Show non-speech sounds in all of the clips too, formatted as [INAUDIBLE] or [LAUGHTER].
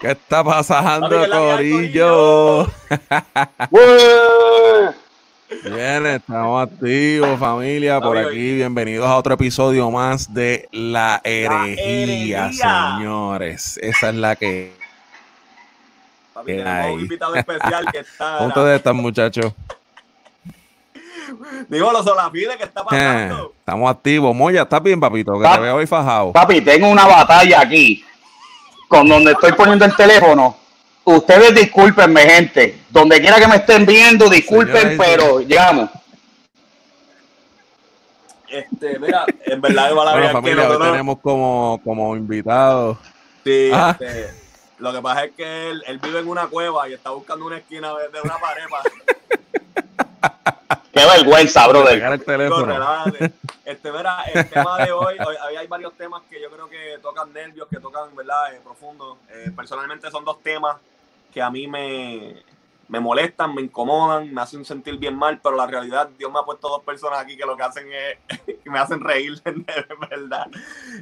¿Qué está pasando, Corillo? [LAUGHS] Bien, estamos activos, familia, por aquí. Bienvenidos a otro episodio más de La Herejía, señores. Esa es la que. Papi, tenemos un invitado especial que está. Junto de estos muchachos. Digo, los Solafide, ¿qué está pasando? Eh, estamos activos. Moya, ¿estás bien, papito? Que te veo hoy fajado. Papi, tengo una batalla aquí con donde estoy poniendo el teléfono. Ustedes discúlpenme, gente. Donde quiera que me estén viendo, disculpen, pero llamo. Este, mira, en verdad, bueno, familia, hoy tenemos como, como invitado. Sí, ah. este, lo que pasa es que él, él, vive en una cueva y está buscando una esquina de, de una pared [LAUGHS] Qué vergüenza, brother. El teléfono. Este, mira, el [LAUGHS] tema de hoy, hoy, hay varios temas que yo creo que tocan nervios, que tocan, ¿verdad?, eh, profundo. Eh, personalmente son dos temas que a mí me, me molestan, me incomodan, me hacen sentir bien mal, pero la realidad, Dios me ha puesto dos personas aquí que lo que hacen es, [LAUGHS] que me hacen reír, [LAUGHS] de verdad.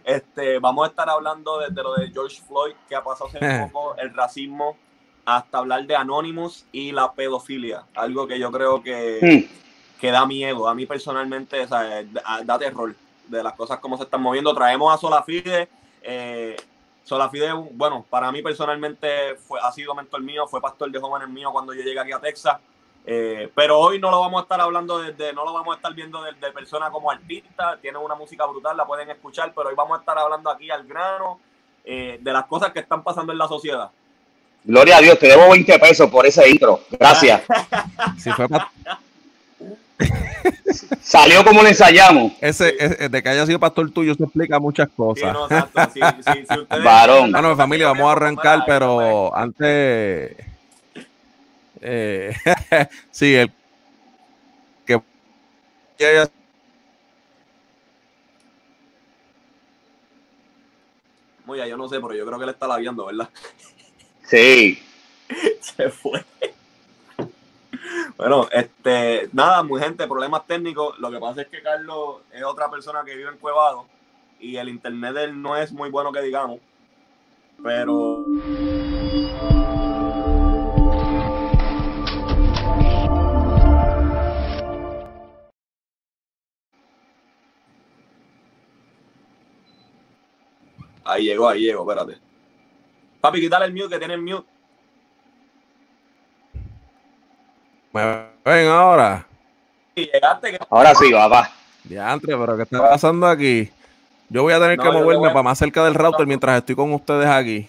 Este, vamos a estar hablando desde lo de George Floyd, que ha pasado hace poco, el racismo, hasta hablar de Anonymous y la pedofilia, algo que yo creo que... Hmm que da miedo. A mí personalmente o sea, da, terror de las cosas como se están moviendo. Traemos a Solafide. Eh, Solafide, bueno, para mí personalmente fue, ha sido mentor mío, fue pastor de jóvenes mío cuando yo llegué aquí a Texas. Eh, pero hoy no lo vamos a estar hablando desde, no lo vamos a estar viendo de, de persona como artista, tiene una música brutal, la pueden escuchar, pero hoy vamos a estar hablando aquí al grano eh, de las cosas que están pasando en la sociedad. Gloria a Dios, te debo 20 pesos por ese intro. Gracias. [LAUGHS] si fue Salió como lo ensayamos. Ese, de que haya sido pastor tuyo, eso explica muchas cosas. Varón. Bueno, familia, vamos a arrancar, pero antes. Eh, [LAUGHS] sí, el que. Muy yo no sé, pero yo creo que él está labiando, ¿verdad? Sí. [LAUGHS] Se fue. Bueno, este, nada, muy gente, problemas técnicos. Lo que pasa es que Carlos es otra persona que vive en Cuevado y el internet de él no es muy bueno que digamos. Pero. Ahí llegó, ahí llegó, espérate. Papi, quítale el mute que tiene el mute. ¿Me ven ahora? Ahora sí, papá. Diantre, pero ¿qué está pasando aquí? Yo voy a tener que moverme para más cerca del router mientras estoy con ustedes aquí.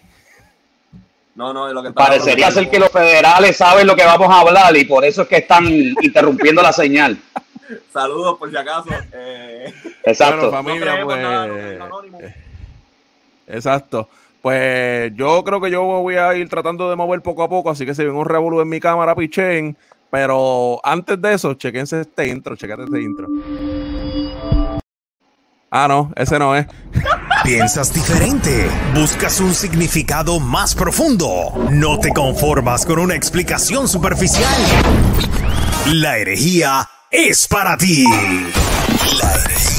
No, no, lo que Parecería ser que los federales saben lo que vamos a hablar y por eso es que están interrumpiendo la señal. [LAUGHS] Saludos por si acaso. Eh. Exacto. familia, pues, eh, exacto. Pues yo creo que yo voy a ir tratando de mover poco a poco, así que si ven un revolú en mi cámara, pichen. Pero antes de eso, chequense este intro, chequense este intro. Ah, no, ese no es. Piensas diferente, buscas un significado más profundo, no te conformas con una explicación superficial. La herejía es para ti. La herejía.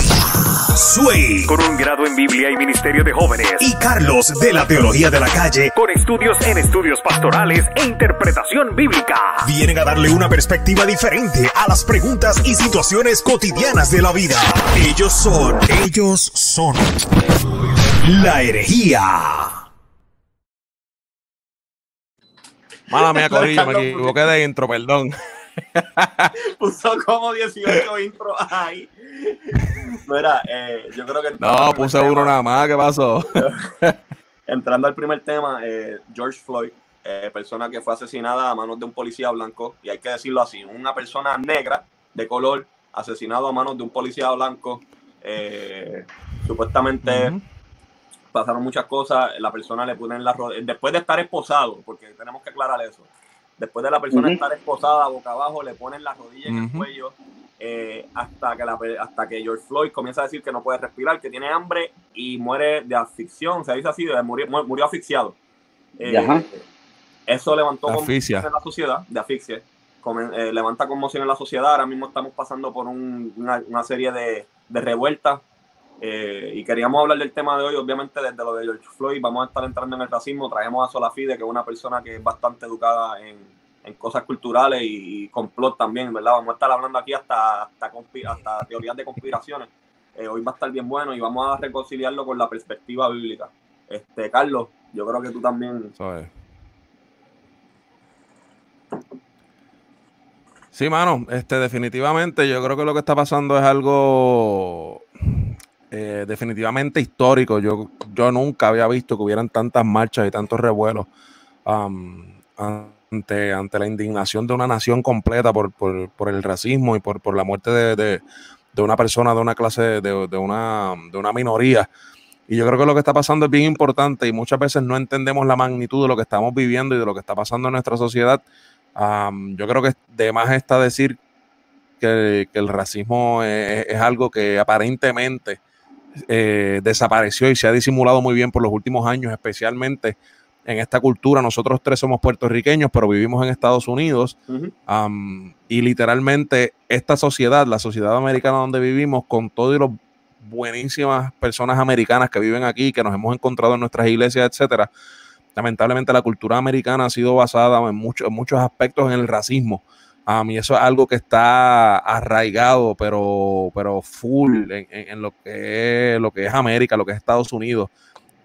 Sway. Con un grado en Biblia y Ministerio de Jóvenes. Y Carlos de la Teología de la Calle. Con estudios en estudios pastorales e interpretación bíblica. Vienen a darle una perspectiva diferente a las preguntas y situaciones cotidianas de la vida. Ellos son, ellos son. La herejía. Mala mía, Corillo, me equivoqué de intro, perdón. [LAUGHS] Puso como 18 intros ahí. Mira, eh, yo creo que. No, puse uno nada más, ¿qué pasó? [LAUGHS] Entrando al primer tema, eh, George Floyd, eh, persona que fue asesinada a manos de un policía blanco, y hay que decirlo así: una persona negra de color asesinado a manos de un policía blanco. supuestamente. Pasaron muchas cosas, la persona le ponen la rodilla, después de estar esposado, porque tenemos que aclarar eso, después de la persona estar esposada boca abajo, le ponen la rodilla en el cuello, eh, hasta, que la, hasta que George Floyd comienza a decir que no puede respirar, que tiene hambre y muere de asfixión, se dice así, de murió, murió asfixiado. Eh, eso levantó conmoción en la sociedad, de asfixia. Eh, levanta conmoción en la sociedad. Ahora mismo estamos pasando por una, serie de, revueltas Eh, y queríamos hablar del tema de hoy, obviamente desde lo de George Floyd, vamos a estar entrando en el racismo, traemos a Solafide, que es una persona que es bastante educada en, en cosas culturales y, complot también, ¿verdad? Vamos a estar hablando aquí hasta, hasta, hasta teorías de conspiraciones. Eh, hoy va a estar bien bueno y vamos a reconciliarlo con la perspectiva bíblica. Este, Carlos, yo creo que tú también... Sí, mano, este, definitivamente yo creo que lo que está pasando es algo eh, definitivamente histórico. Yo, yo nunca había visto que hubieran tantas marchas y tantos revuelos ante, ante la indignación de una nación completa por, el racismo y por, la muerte de, una persona de una clase, de, una, de una minoría. Y yo creo que lo que está pasando es bien importante y muchas veces no entendemos la magnitud de lo que estamos viviendo y de lo que está pasando en nuestra sociedad. yo creo que de más está decir que, el racismo es, algo que aparentemente eh, desapareció y se ha disimulado muy bien por los últimos años, especialmente en esta cultura. Nosotros tres somos puertorriqueños, pero vivimos en Estados Unidos. y literalmente esta sociedad, la sociedad americana donde vivimos, con todas las buenísimas personas americanas que viven aquí, que nos hemos encontrado en nuestras iglesias, etcétera. Lamentablemente la cultura americana ha sido basada en, muchos muchos aspectos en el racismo. Y eso es algo que está arraigado, pero, pero full en, en, lo, que es, lo que es América, lo que es Estados Unidos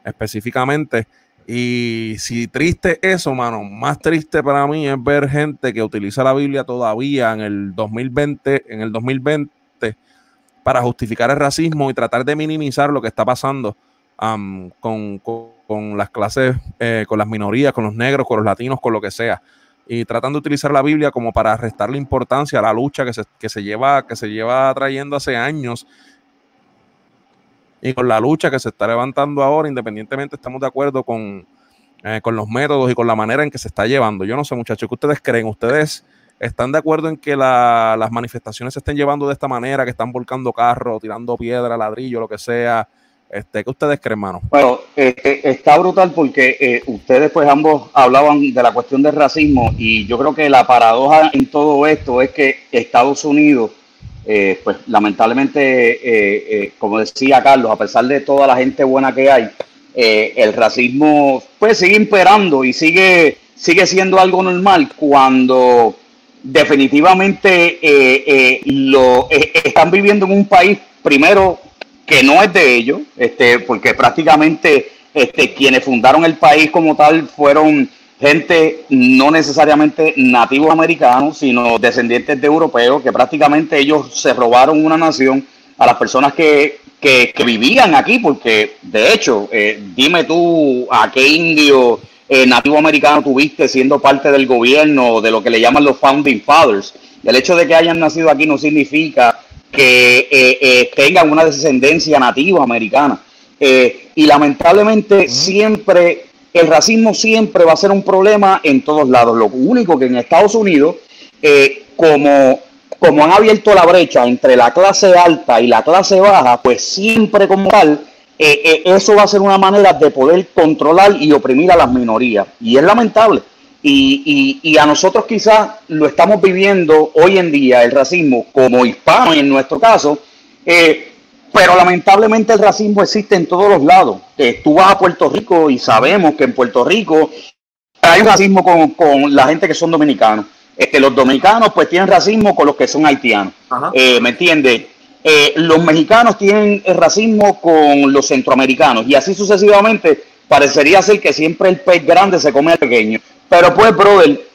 específicamente. Y si triste eso, mano, más triste para mí es ver gente que utiliza la Biblia todavía en el 2020, en el 2020 para justificar el racismo y tratar de minimizar lo que está pasando con, las clases, eh, con las minorías, con los negros, con los latinos, con lo que sea. Y tratando de utilizar la Biblia como para restarle importancia a la lucha que se, que se, lleva, que se lleva trayendo hace años y con la lucha que se está levantando ahora, independientemente estamos de acuerdo con, eh, con los métodos y con la manera en que se está llevando. Yo no sé, muchachos, ¿qué ustedes creen? ¿Ustedes están de acuerdo en que las manifestaciones se estén llevando de esta manera, que están volcando carros, tirando piedra, ladrillo, lo que sea? Este, ¿Qué ustedes creen, hermano? Bueno, eh, eh, está brutal porque ustedes pues ambos hablaban de la cuestión del racismo y yo creo que la paradoja en todo esto es que Estados Unidos eh, pues lamentablemente, eh, eh, como decía Carlos, a pesar de toda la gente buena que hay, el racismo pues sigue imperando y sigue, sigue siendo algo normal cuando definitivamente lo están viviendo en un país primero que no es de ellos, este, porque prácticamente este, quienes fundaron el país como tal fueron gente no necesariamente nativos americanos, sino descendientes de europeos, que prácticamente ellos se robaron una nación a las personas que, vivían aquí, porque de hecho, eh, dime tú a qué indio eh, nativo americano tuviste siendo parte del gobierno de lo que le llaman los Founding Fathers. El hecho de que hayan nacido aquí no significa que eh, tengan una descendencia nativa americana. y lamentablemente siempre el racismo siempre va a ser un problema en todos lados. Lo único que en Estados Unidos, eh, como, como han abierto la brecha entre la clase alta y la clase baja, pues siempre como tal, eh, eh, eso va a ser una manera de poder controlar y oprimir a las minorías. Y es lamentable. Y, y, a nosotros quizás lo estamos viviendo hoy en día, el racismo, como hispano en nuestro caso, eh, pero lamentablemente el racismo existe en todos los lados. Eh, tú vas a Puerto Rico y sabemos que en Puerto Rico hay un racismo con, la gente que son dominicanos. Este, los dominicanos pues tienen racismo con los que son haitianos. Eh, ¿Me entiendes? Eh, los mexicanos tienen el racismo con los centroamericanos y así sucesivamente parecería ser que siempre el pez grande se come al pequeño. Pero pues, brother,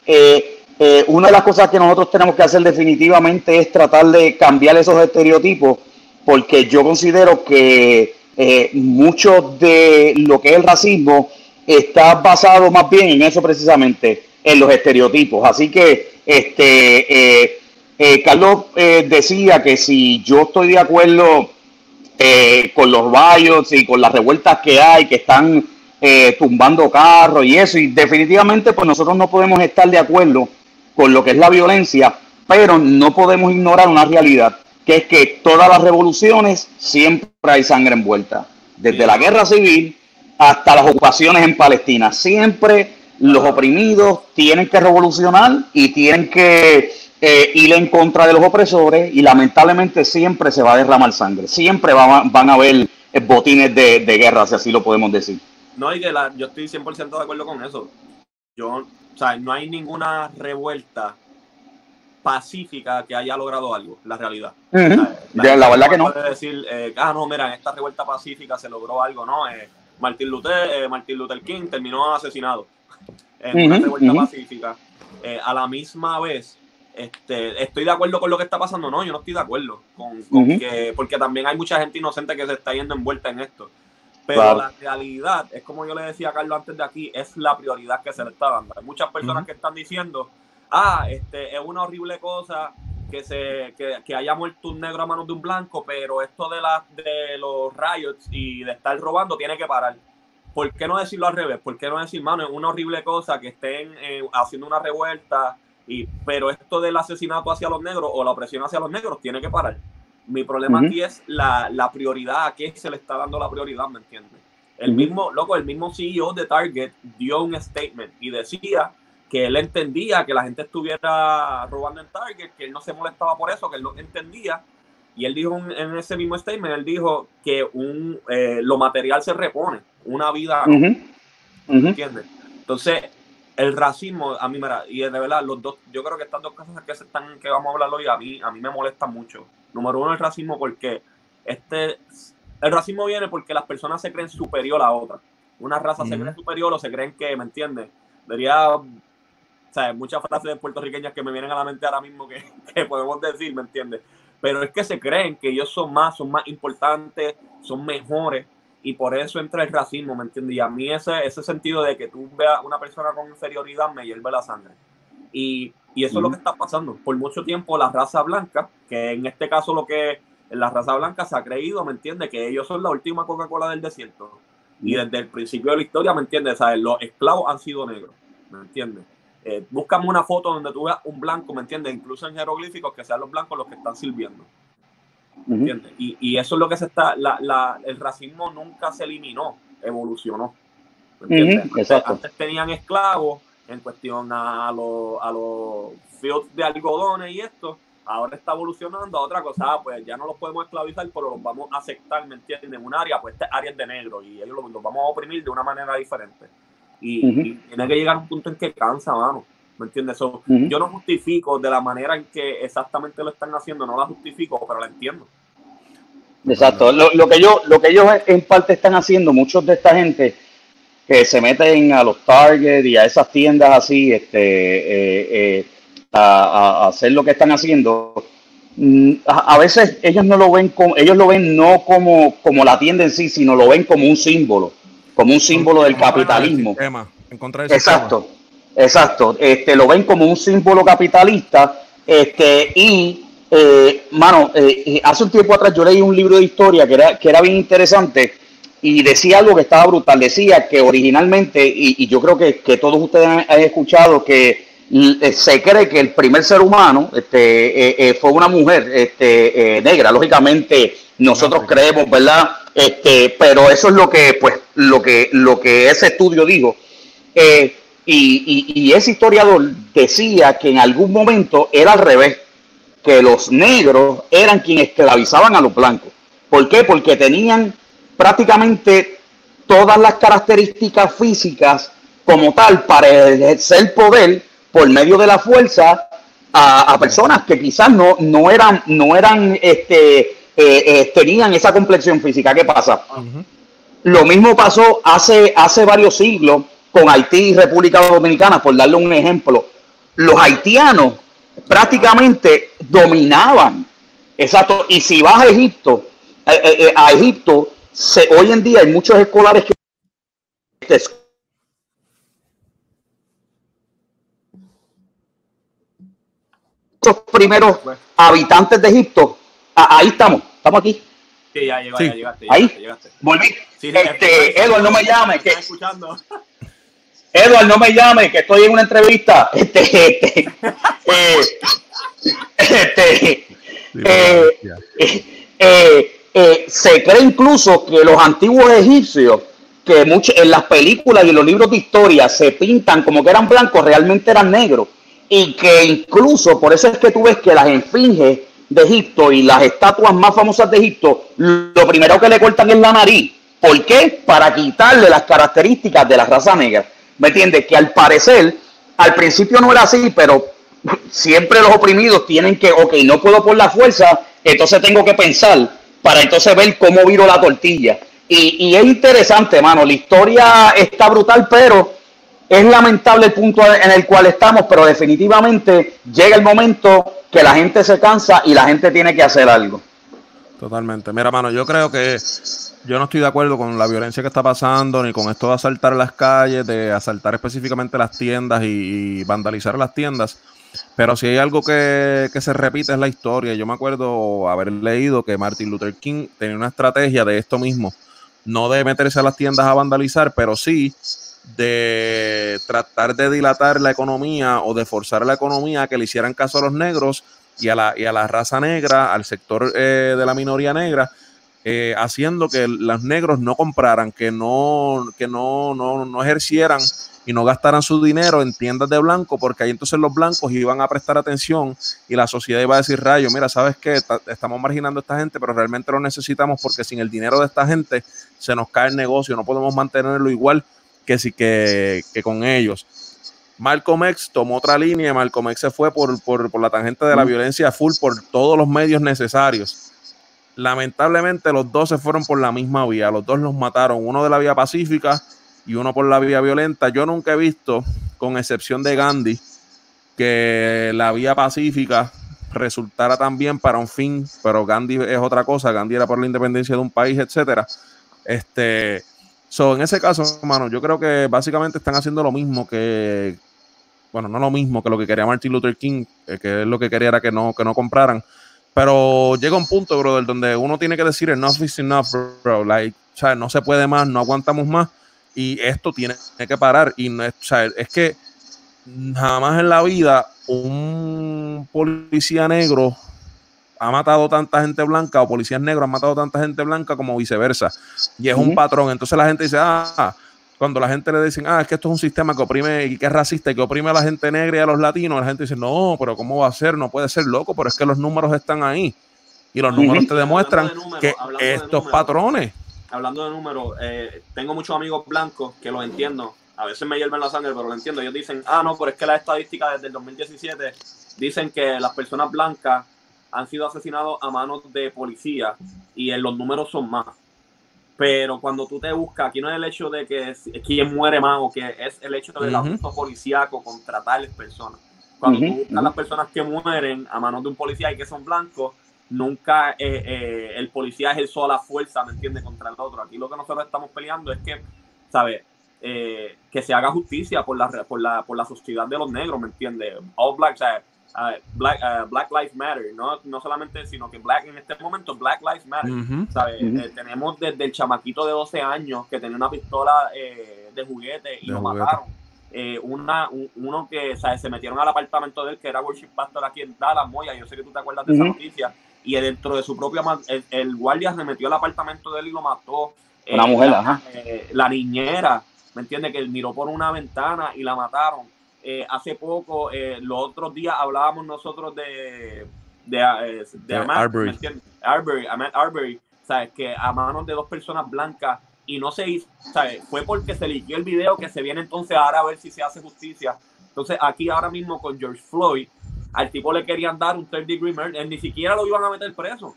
una de las cosas que nosotros tenemos que hacer definitivamente es tratar de cambiar esos estereotipos porque yo considero que eh, mucho de lo que es el racismo está basado más bien en eso precisamente, en los estereotipos. Así que, este, eh, eh, Carlos decía que si yo estoy de acuerdo con los vallos y con las revueltas que hay, que están tumbando carros y eso, y definitivamente pues nosotros no podemos estar de acuerdo con lo que es la violencia, pero no podemos ignorar una realidad que es que todas las revoluciones siempre hay sangre envuelta. Desde la guerra civil hasta las ocupaciones en Palestina. Siempre los oprimidos tienen que revolucionar y tienen que eh, ir en contra de los opresores y lamentablemente siempre se va a derramar sangre. Siempre van a haber botines de, guerra, si así lo podemos decir. No, y que la, yo estoy 100% de acuerdo con eso. Yo, o sea, no hay ninguna revuelta pacífica que haya logrado algo, la realidad. la, verdad que no. decir, eh, ah, no, mira, en esta revuelta pacífica se logró algo, ¿no? Eh, Martin, Luther, eh, Martin Luther King terminó asesinado en una revuelta pacífica. Eh, a la misma vez, este, estoy de acuerdo con lo que está pasando, no, yo no estoy de acuerdo con, que, porque también hay mucha gente inocente que se está yendo envuelta en esto. Pero la realidad, es como yo le decía a Carlos antes de aquí, es la prioridad que se le está dando. Hay muchas personas que están diciendo, ah, este, es una horrible cosa que se que, haya muerto un negro a manos de un blanco, pero esto de las de los riots y de estar robando tiene que parar. ¿Por qué no decirlo al revés? ¿Por qué no decir, mano, es una horrible cosa que estén eh, haciendo una revuelta, y, pero esto del asesinato hacia los negros o la opresión hacia los negros tiene que parar? Mi problema aquí es la, la, prioridad, a qué se le está dando la prioridad, ¿me entiendes? El mismo, loco, el mismo CEO de Target dio un statement y decía que él entendía que la gente estuviera robando en Target, que él no se molestaba por eso, que él lo entendía. Y él dijo en ese mismo statement, él dijo que un, eh, lo material se repone, una vida ¿Entiendes? Entonces, el racismo, a mí, mira, y de verdad, los dos, yo creo que estas dos cosas que, se están, que vamos a hablar hoy, a mí, a mí me molestan mucho. Número uno, el racismo, porque este, el racismo viene porque las personas se creen superior a otras. Una raza se cree superior o se creen que, ¿me entiendes? Debería muchas frases puertorriqueñas que me vienen a la mente ahora mismo [LAUGHS] que, podemos decir, ¿me entiendes? Pero es que se creen que ellos son más, son más importantes, son mejores y por eso entra el racismo, ¿me entiendes? Y a mí ese, ese sentido de que tú veas una persona con inferioridad me hierve la sangre. Y, y eso es lo que está pasando. Por mucho tiempo la raza blanca, que en este caso lo que la raza blanca se ha creído, ¿me entiendes? Que ellos son la última Coca-Cola del desierto. Y desde el principio de la historia, ¿me entiendes? ¿Sabes? Los esclavos han sido negros, ¿me entiendes? Eh, búscame una foto donde tú veas un blanco, ¿me entiendes? Incluso en jeroglíficos que sean los blancos los que están sirviendo. Y, y, eso es lo que se está, la, la, el racismo nunca se eliminó, evolucionó. ¿me entiendes? antes, tenían esclavos en cuestión a, los, a los fields de algodones y esto, ahora está evolucionando a otra cosa, ah, pues ya no los podemos esclavizar, pero los vamos a aceptar, ¿me entiendes? En un área, pues este área es de negro y ellos los, los vamos a oprimir de una manera diferente. Y, tiene que llegar a un punto en que cansa, mano. ¿Me entiendes? Yo no justifico de la manera en que exactamente lo están haciendo, no la justifico, pero la entiendo. Exacto. Lo, que yo, lo que ellos en parte están haciendo, muchos de esta gente que se meten a los Target y a esas tiendas así, este, eh, eh, a, hacer lo que están haciendo, mm, a, veces ellos no lo ven como, ellos lo ven no como, como la tienda en sí, sino lo ven como un símbolo como un símbolo del capitalismo. exacto, exacto. Este, lo ven como un símbolo capitalista. Este, y, eh, mano, eh, eh, hace un tiempo atrás yo leí un libro de historia que era, que era bien interesante y decía algo que estaba brutal. Decía que originalmente, y, yo creo que, todos ustedes han, escuchado que se cree que el primer ser humano este, fue una mujer este, negra. Lógicamente, nosotros creemos, ¿verdad? Este, pero eso es lo que, pues, lo que, lo que ese estudio dijo. Eh, y, ese historiador decía que en algún momento era al revés, que los negros eran quienes esclavizaban a los blancos. ¿Por qué? Porque tenían prácticamente todas las características físicas como tal para ejercer poder por medio de la fuerza a, personas que quizás no, no eran, no eran este, eh, eh, tenían esa complexión física. ¿Qué pasa? Lo mismo pasó hace, hace varios siglos con Haití y República Dominicana, por darle un ejemplo. Los haitianos prácticamente dominaban. Exacto. Y si vas a Egipto, eh, a Egipto, se, hoy en día hay muchos escolares que los primeros habitantes de Egipto Ah, ahí estamos, estamos aquí. Sí, ya, llegó, ya llegaste. ahí, llegaste. volví. este, Edward, no me llame. Que... Escuchando. Edward, no me llame, que estoy en una entrevista. Este, este, [LAUGHS] eh, este, eh, eh, eh, se cree incluso que los antiguos egipcios, que mucho, en las películas y en los libros de historia se pintan como que eran blancos, realmente eran negros. Y que incluso, por eso es que tú ves que las esfinges de Egipto y las estatuas más famosas de Egipto, lo primero que le cortan es la nariz. ¿Por qué? Para quitarle las características de la raza negra. ¿Me entiendes? Que al parecer, al principio no era así, pero siempre los oprimidos tienen que, ok, no puedo por la fuerza, entonces tengo que pensar para entonces ver cómo viro la tortilla. Y, y es interesante, mano, la historia está brutal, pero es lamentable el punto en el cual estamos, pero definitivamente llega el momento que la gente se cansa y la gente tiene que hacer algo. Totalmente. Mira, mano, yo creo que yo no estoy de acuerdo con la violencia que está pasando, ni con esto de asaltar las calles, de asaltar específicamente las tiendas y, vandalizar las tiendas. Pero si hay algo que, que, se repite es la historia. Yo me acuerdo haber leído que Martin Luther King tenía una estrategia de esto mismo. No de meterse a las tiendas a vandalizar, pero sí de tratar de dilatar la economía o de forzar la economía a que le hicieran caso a los negros y a la, y a la raza negra, al sector eh, de la minoría negra, eh, haciendo que los negros no compraran, que no, que no, no, no ejercieran y no gastaran su dinero en tiendas de blanco, porque ahí entonces los blancos iban a prestar atención y la sociedad iba a decir, rayo, mira, sabes que estamos marginando a esta gente, pero realmente lo necesitamos porque sin el dinero de esta gente se nos cae el negocio, no podemos mantenerlo igual que, sí, que, que con ellos. Malcolm X tomó otra línea, Malcolm X se fue por, por, por la tangente de la violencia full por todos los medios necesarios. Lamentablemente los dos se fueron por la misma vía, los dos los mataron, uno de la vía pacífica y uno por la vía violenta. Yo nunca he visto, con excepción de Gandhi, que la vía pacífica resultara tan bien para un fin, pero Gandhi es otra cosa, Gandhi era por la independencia de un país, etcétera. Este, So, en ese caso, hermano, yo creo que básicamente están haciendo lo mismo que, bueno, no lo mismo que lo que quería Martin Luther King, eh, que es lo que quería era que no, que no compraran. Pero llega un punto, brother, donde uno tiene que decir enough is enough, bro. Like, o sea, no se puede más, no aguantamos más. Y esto tiene, que parar. Y no es, o sea, es que jamás en la vida un policía negro ha matado tanta gente blanca o policías negros han matado tanta gente blanca como viceversa. Y es un patrón. Entonces la gente dice, ah, cuando la gente le dicen, ah, es que esto es un sistema que oprime y que es racista y que oprime a la gente negra y a los latinos, la gente dice, no, pero ¿cómo va a ser? No puede ser loco, pero es que los números están ahí. Y los números te demuestran que estos patrones. Hablando de números, eh, tengo muchos amigos blancos que los entiendo. A veces me hierven la sangre, pero lo entiendo. Ellos dicen, ah, no, pero es que la estadística desde el 2017 dicen que las personas blancas han sido asesinados a manos de policía y en los números son más. Pero cuando tú te buscas, aquí no es el hecho de que es, quien muere más o que es el hecho del abuso policíaco contra tales personas. Cuando tú buscas las personas que mueren a manos de un policía y que son blancos, nunca eh, eh, el policía ejerció la fuerza, ¿me entiendes?, contra el otro. Aquí lo que nosotros estamos peleando es que, ¿sabes? Eh, que se haga justicia por la, por la, por la sociedad de los negros, ¿me entiendes? All black, Black, Black Lives Matter, no, no solamente, sino que Black en este momento, Black Lives Matter. Eh, tenemos desde el chamaquito de 12 años que tenía una pistola eh, de juguete y lo mataron. Eh, una, uno que se metieron al apartamento de él, que era worship pastor aquí en Dallas, Moya, yo sé que tú te acuerdas de esa noticia, y dentro de su propia, el, el, guardia se metió al apartamento de él y lo mató. Una mujer, la, ajá. la niñera, ¿me entiendes? Que miró por una ventana y la mataron eh, hace poco, eh, los otros días hablábamos nosotros de, de, eh, de, Arbery. Arbery, ¿sabes? Que a manos de dos personas blancas y no se hizo, ¿sabes? Fue porque se liquió el video que se viene entonces ahora a ver si se hace justicia. Entonces aquí ahora mismo con George Floyd, al tipo le querían dar un third degree murder, ni siquiera lo iban a meter preso.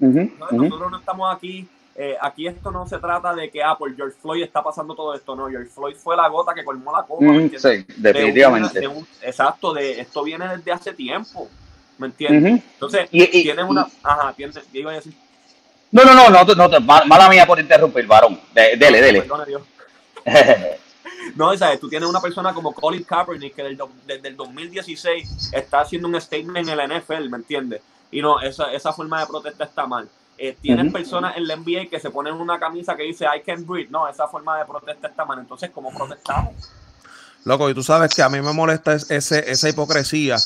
Nosotros no estamos aquí eh, aquí esto no se trata de que, ah, por George Floyd está pasando todo esto, no, George Floyd fue la gota que colmó la copa. Mm, sí, definitivamente. exacto, de esto viene desde hace tiempo, ¿me entiendes? Entonces, tienes una... Ajá, tienes, ¿qué iba a decir? No, no, no, no, no, no mala mía por interrumpir, varón. dele, dele. [LAUGHS] no, ¿sabes? tú tienes una persona como Colin Kaepernick que desde el 2016 está haciendo un statement en la NFL, ¿me entiendes? Y no, esa, esa forma de protesta está mal. Eh, tienen personas en la NBA que se ponen una camisa que dice I can't breathe. No, esa forma de protesta está mal. Entonces, ¿cómo protestamos? Loco, y tú sabes que a mí me molesta ese, esa hipocresía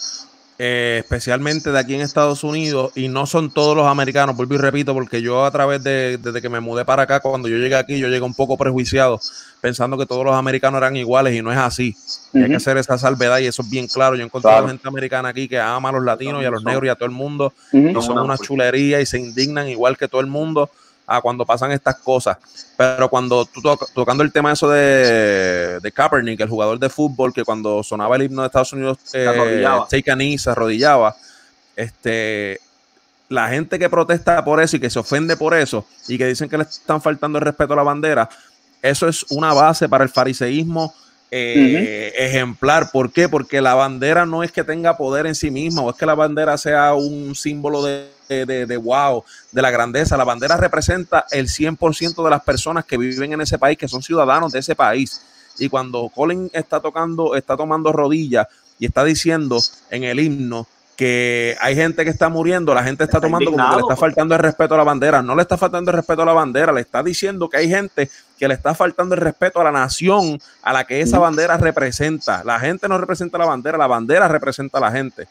eh, especialmente de aquí en Estados Unidos, y no son todos los americanos, vuelvo y repito, porque yo a través de, desde que me mudé para acá, cuando yo llegué aquí, yo llegué un poco prejuiciado, pensando que todos los americanos eran iguales y no es así. Hay que hacer esa salvedad y eso es bien claro. Yo he encontrado gente americana aquí que ama a los latinos y a los negros y a todo el mundo, y son una chulería y se indignan igual que todo el mundo a cuando pasan estas cosas. Pero cuando tú tocando el tema eso de, de Kaepernick, el jugador de fútbol, que cuando sonaba el himno de Estados Unidos, eh, take a knee, se arrodillaba, este, la gente que protesta por eso y que se ofende por eso y que dicen que le están faltando el respeto a la bandera, eso es una base para el fariseísmo eh, ejemplar. ¿Por qué? Porque la bandera no es que tenga poder en sí misma o es que la bandera sea un símbolo de, de, wow, de la grandeza. La bandera representa el 100% de las personas que viven en ese país, que son ciudadanos de ese país. Y cuando Colin está tocando, está tomando rodillas y está diciendo en el himno que hay gente que está muriendo, la gente está, tomando como que le está faltando el respeto a la bandera. No le está faltando el respeto a la bandera, le está diciendo que hay gente que le está faltando el respeto a la nación a la que esa bandera representa. La gente no representa la bandera, la bandera representa a la gente.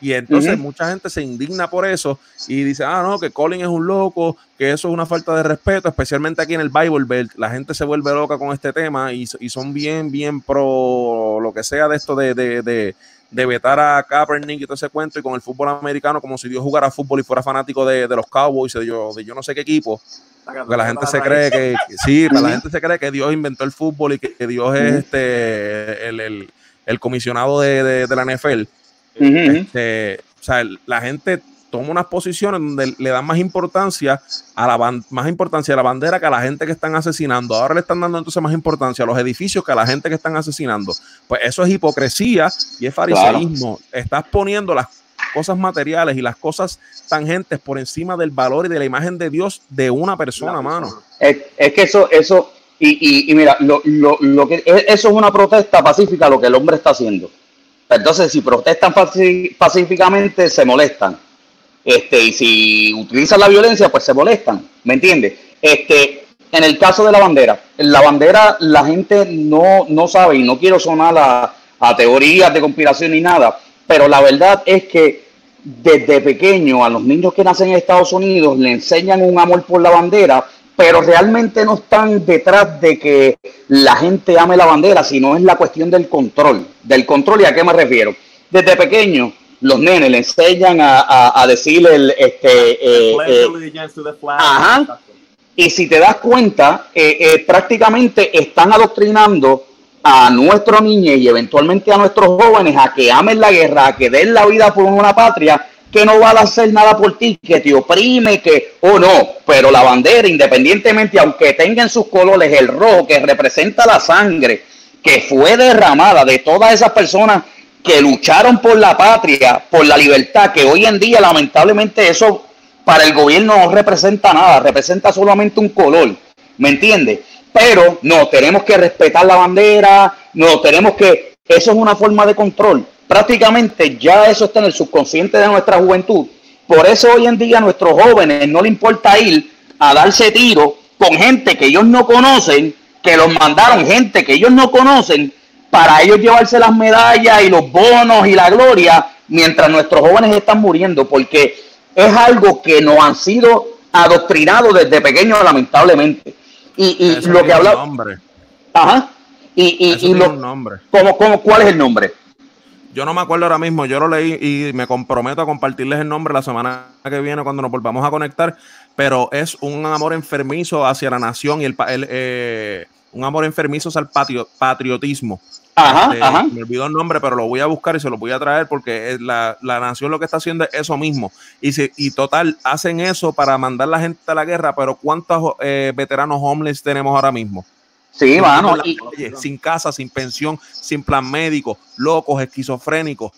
Y entonces mucha gente se indigna por eso y dice, ah, no, que Colin es un loco, que eso es una falta de respeto, especialmente aquí en el Bible Belt. La gente se vuelve loca con este tema y, son bien, bien pro lo que sea de esto de, de de vetar a Kaepernick y todo ese cuento y con el fútbol americano como si Dios jugara fútbol y fuera fanático de, los Cowboys de yo, de yo no sé qué equipo. Porque la gente se cree que, sí, [LAUGHS] la gente se cree que Dios inventó el fútbol y que, Dios es este el, comisionado de, la NFL. Este, o sea, la gente toma unas posiciones donde le dan más importancia a la más importancia a la bandera que a la gente que están asesinando. Ahora le están dando entonces más importancia a los edificios que a la gente que están asesinando. Pues eso es hipocresía y es fariseísmo. Estás poniendo las cosas materiales y las cosas tangentes por encima del valor y de la imagen de Dios de una persona, mano. Es, que eso, eso, y, y, mira, lo, lo, lo, que eso es una protesta pacífica lo que el hombre está haciendo. Entonces, si protestan pacíficamente, se molestan este, y si utilizan la violencia, pues se molestan, ¿me entiendes? Este, en el caso de la bandera, la bandera la gente no, no sabe y no quiero sonar a, a teorías de conspiración ni nada, pero la verdad es que desde pequeño a los niños que nacen en Estados Unidos le enseñan un amor por la bandera, pero realmente no están detrás de que la gente ame la bandera, sino es la cuestión del control. Del control, ¿y a qué me refiero? Desde pequeño, los nenes le enseñan a, a, decir el este eh, eh, ajá, y si te das cuenta eh, prácticamente están adoctrinando a nuestros niños y eventualmente a nuestros jóvenes a que amen la guerra, a que den la vida por una patria que no va a hacer nada por ti, que te oprime, que o oh, no, pero la bandera, independientemente, aunque tenga en sus colores el rojo que representa la sangre que fue derramada de todas esas personas que lucharon por la patria, por la libertad, que hoy en día lamentablemente eso para el gobierno no representa nada, representa solamente un color, ¿me entiendes? Pero no, tenemos que respetar la bandera, no, tenemos que, eso es una forma de control. Prácticamente ya eso está en el subconsciente de nuestra juventud. Por eso hoy en día a nuestros jóvenes no le importa ir a darse tiro con gente que ellos no conocen, que los mandaron gente que ellos no conocen, para ellos llevarse las medallas y los bonos y la gloria mientras nuestros jóvenes están muriendo, porque es algo que nos han sido adoctrinados desde pequeños, lamentablemente. Y, lo que habla. Ajá. Y, y, lo, nombre. ¿cómo, cómo, cuál es el nombre? Yo no me acuerdo ahora mismo, yo lo leí y me comprometo a compartirles el nombre la semana que viene cuando nos volvamos a conectar, pero es un amor enfermizo hacia la nación y el, el eh, un amor enfermizo al patio, patriotismo. Ajá, este, ajá. Me olvidó el nombre, pero lo voy a buscar y se lo voy a traer porque la, la nación lo que está haciendo es eso mismo. Y, si, y total, hacen eso para mandar la gente a la guerra, pero ¿cuántos eh, veteranos homeless tenemos ahora mismo? Sí, mano. sin casa, sin pensión, sin plan médico, locos, esquizofrénicos.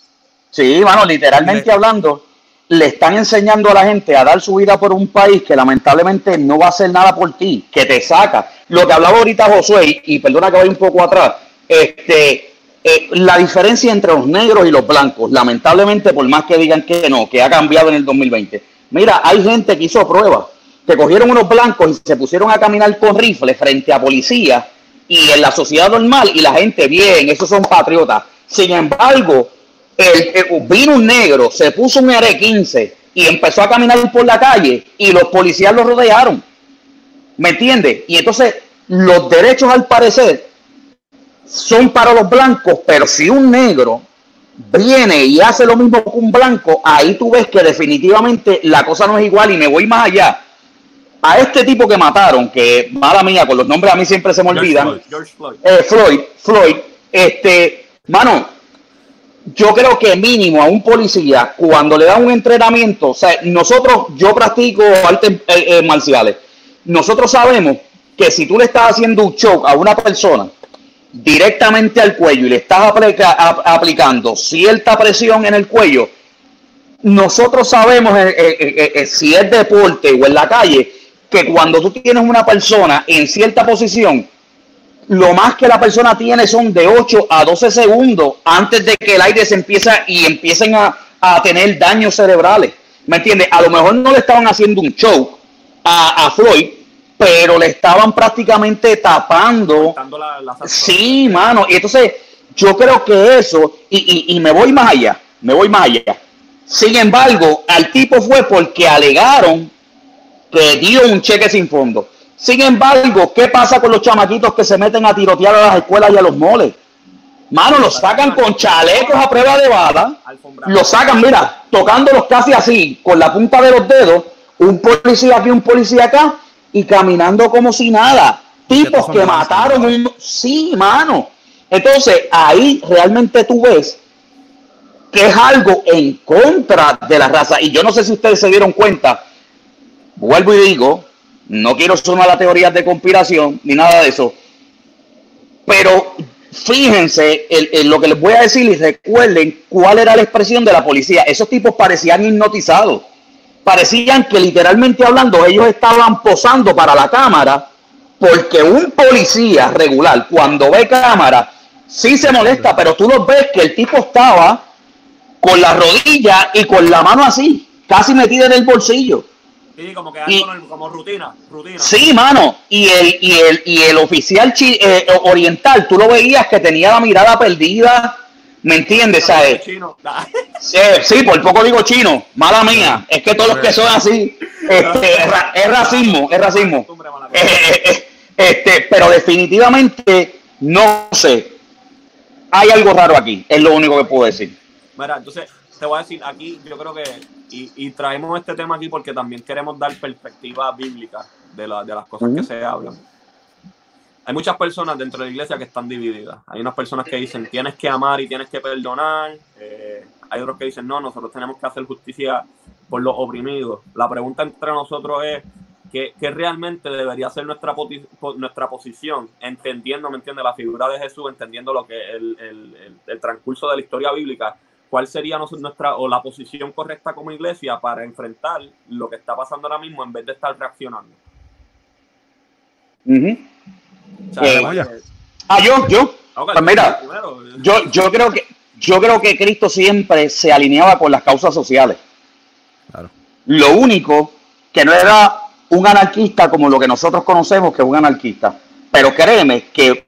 Sí, mano, literalmente hablando, le están enseñando a la gente a dar su vida por un país que lamentablemente no va a hacer nada por ti, que te saca. Lo que hablaba ahorita Josué, y, perdona que vaya un poco atrás, este, eh, la diferencia entre los negros y los blancos, lamentablemente, por más que digan que no, que ha cambiado en el 2020. Mira, hay gente que hizo pruebas, que cogieron unos blancos y se pusieron a caminar con rifles frente a policías y en la sociedad normal y la gente bien, esos son patriotas. Sin embargo, vino un negro, se puso un R15 y empezó a caminar por la calle y los policías lo rodearon. ¿Me entiendes? Y entonces los derechos al parecer son para los blancos, pero si un negro viene y hace lo mismo que un blanco, ahí tú ves que definitivamente la cosa no es igual y me voy más allá. A este tipo que mataron, que mala mía, con los nombres a mí siempre se me olvidan. George Floyd. Eh, Floyd, Floyd, este, mano, yo creo que mínimo a un policía, cuando le da un entrenamiento, o sea, nosotros, yo practico artes eh, eh, marciales, nosotros sabemos que si tú le estás haciendo un shock a una persona directamente al cuello y le estás aplicando cierta presión en el cuello, nosotros sabemos eh, si es deporte o en la calle, que cuando tú tienes una persona en cierta posición, lo más que la persona tiene son de 8 a 12 segundos antes de que el aire se empieza y empiecen a, tener daños cerebrales. ¿Me entiendes? A lo mejor no le estaban haciendo un show a, Floyd, pero le estaban prácticamente tapando. sí, mano. Y entonces, yo creo que eso, y, y me voy más allá, me voy más allá. Sin embargo, al tipo fue porque alegaron que dio un cheque sin fondo. Sin embargo, ¿qué pasa con los chamaquitos que se meten a tirotear a las escuelas y a los moles? Mano, los sacan con chalecos a prueba de bala, los sacan, mira, tocándolos casi así, con la punta de los dedos, un policía aquí, un policía acá, y caminando como si nada. Tipos que mataron un... Sí, mano. Entonces, ahí realmente tú ves que es algo en contra de la raza. Y yo no sé si ustedes se dieron cuenta, vuelvo y digo, no quiero sonar la teoría de conspiración ni nada de eso, pero fíjense en, lo que les voy a decir y recuerden cuál era la expresión de la policía. Esos tipos parecían hipnotizados. Parecían que literalmente hablando ellos estaban posando para la cámara porque un policía regular cuando ve cámara sí se molesta, pero tú lo ves que el tipo estaba con la rodilla y con la mano así, casi metida en el bolsillo. Sí, como que como rutina, rutina. Sí, mano. Y el, y el, y el oficial eh, oriental, tú lo veías que tenía la mirada perdida. ¿Me entiendes? ¿Sabes? Chino. [LAUGHS] sí, sí, por poco digo chino. Mala mía. Es que todos los que son así, este, es, racismo, es racismo. Eh, eh, este, pero definitivamente, no sé. Hay algo raro aquí, es lo único que puedo decir. Mira, entonces, te voy a decir, aquí yo creo que y, traemos este tema aquí porque también queremos dar perspectiva bíblica de, de las cosas que se hablan. Hay muchas personas dentro de la iglesia que están divididas. Hay unas personas que dicen tienes que amar y tienes que perdonar. Eh, hay otros que dicen no, nosotros tenemos que hacer justicia por los oprimidos. La pregunta entre nosotros es ¿qué, realmente debería ser nuestra, nuestra posición, entendiendo, ¿me entiende? La figura de Jesús, entendiendo lo que el, el, transcurso de la historia bíblica cuál sería nuestra o la posición correcta como iglesia para enfrentar lo que está pasando ahora mismo en vez de estar reaccionando. Eh, ah, yo, yo. Pues mira, yo, yo creo que yo creo que Cristo siempre se alineaba con las causas sociales. Lo único que no era un anarquista como lo que nosotros conocemos que es un anarquista. Pero créeme que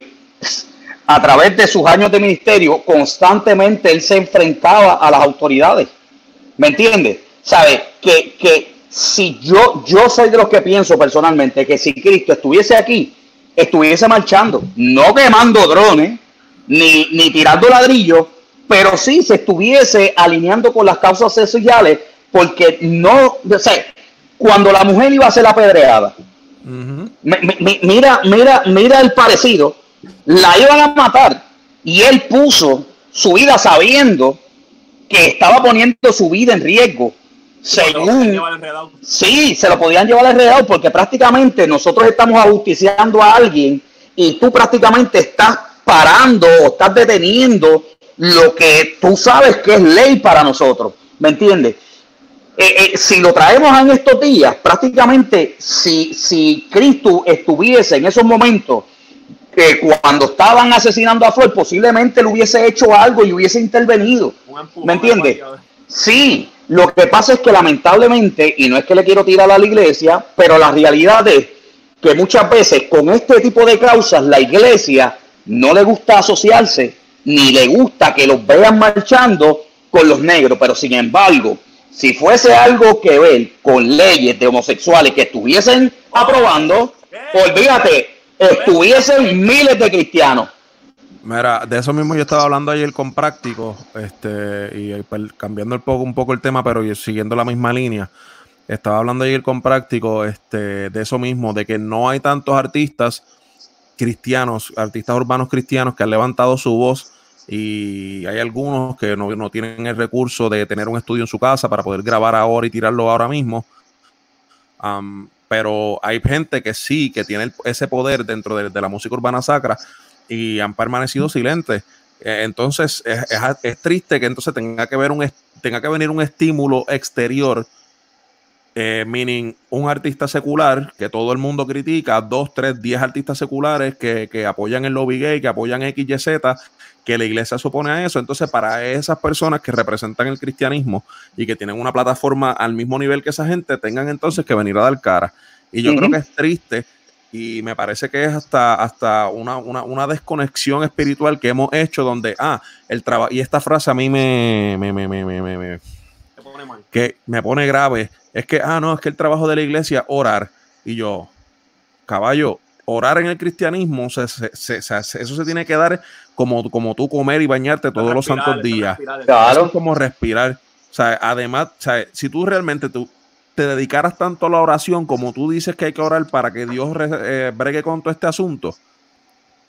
a través de sus años de ministerio, constantemente él se enfrentaba a las autoridades. ¿Me entiendes? ¿Sabe? Que, que si yo, yo soy de los que pienso personalmente que si Cristo estuviese aquí, estuviese marchando, no quemando drones, ni, ni tirando ladrillos, pero sí se estuviese alineando con las causas sociales, porque no, o sea, cuando la mujer iba a ser apedreada, mira, mira, mira el parecido la iban a matar y él puso su vida sabiendo que estaba poniendo su vida en riesgo. Según, sí, se lo podían llevar alrededor porque prácticamente nosotros estamos ajusticiando a alguien y tú prácticamente estás parando o estás deteniendo lo que tú sabes que es ley para nosotros. ¿Me entiendes? Eh, eh, si lo traemos en estos días, prácticamente si, si Cristo estuviese en esos momentos que cuando estaban asesinando a Floyd posiblemente le hubiese hecho algo y hubiese intervenido. ¿Me entiendes? Sí, lo que pasa es que lamentablemente, y no es que le quiero tirar a la iglesia, pero la realidad es que muchas veces con este tipo de causas la iglesia no le gusta asociarse, ni le gusta que los vean marchando, con los negros, pero sin embargo, si fuese algo que ver con leyes de homosexuales que estuviesen aprobando, olvídate, estuviesen miles de cristianos. Mira, de eso mismo yo estaba hablando ayer con prácticos, este, y pues, cambiando un poco el tema, pero siguiendo la misma línea. Estaba hablando ayer con prácticos este, de eso mismo, de que no hay tantos artistas cristianos, artistas urbanos cristianos que han levantado su voz y hay algunos que no, tienen el recurso de tener un estudio en su casa para poder grabar ahora y tirarlo ahora mismo. pero hay gente que sí, que tiene ese poder dentro de, la música urbana sacra y han permanecido silentes. Eh, entonces es, triste que entonces tenga que, ver un, tenga que venir un estímulo exterior eh, meaning un artista secular que todo el mundo critica, dos, tres, diez artistas seculares que, que apoyan el lobby gay, que apoyan XYZ, que la iglesia supone a eso. Entonces, para esas personas que representan el cristianismo y que tienen una plataforma al mismo nivel que esa gente, tengan entonces que venir a dar cara. Y yo creo que es triste y me parece que es hasta, hasta una, una, desconexión espiritual que hemos hecho donde, ah, el trabajo, y esta frase a mí me, me, me, me, me, me que me pone grave, es que, ah, no, es que el trabajo de la iglesia, orar. Y yo, caballo, orar en el cristianismo, eso se tiene que dar como, como tú comer y bañarte todos los santos días. Claro. Es como respirar. O sea, además, o sea, si tú realmente tú te dedicaras tanto a la oración como tú dices que hay que orar para que Dios eh, bregue con todo este asunto,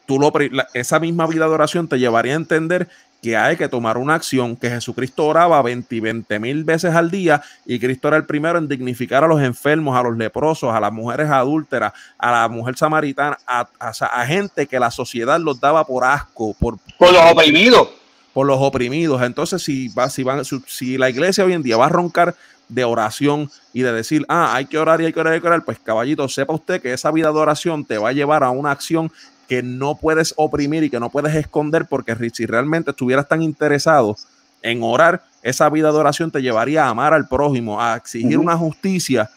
tú lo, esa misma vida de oración te llevaría a entender que hay que tomar una acción, que Jesucristo oraba 20 y 20 mil veces al día y Cristo era el primero en dignificar a los enfermos, a los leprosos, a las mujeres adúlteras, a la mujer samaritana, a, a, gente que la sociedad los daba por asco, por, por los oprimidos. Por los oprimidos. Entonces, si, va, si, van, si la iglesia hoy en día va a roncar de oración y de decir, ah, hay que orar y hay que orar y hay que orar, pues caballito, sepa usted que esa vida de oración te va a llevar a una acción que no puedes oprimir y que no puedes esconder, porque si realmente estuvieras tan interesado en orar, esa vida de oración te llevaría a amar al prójimo, a exigir una justicia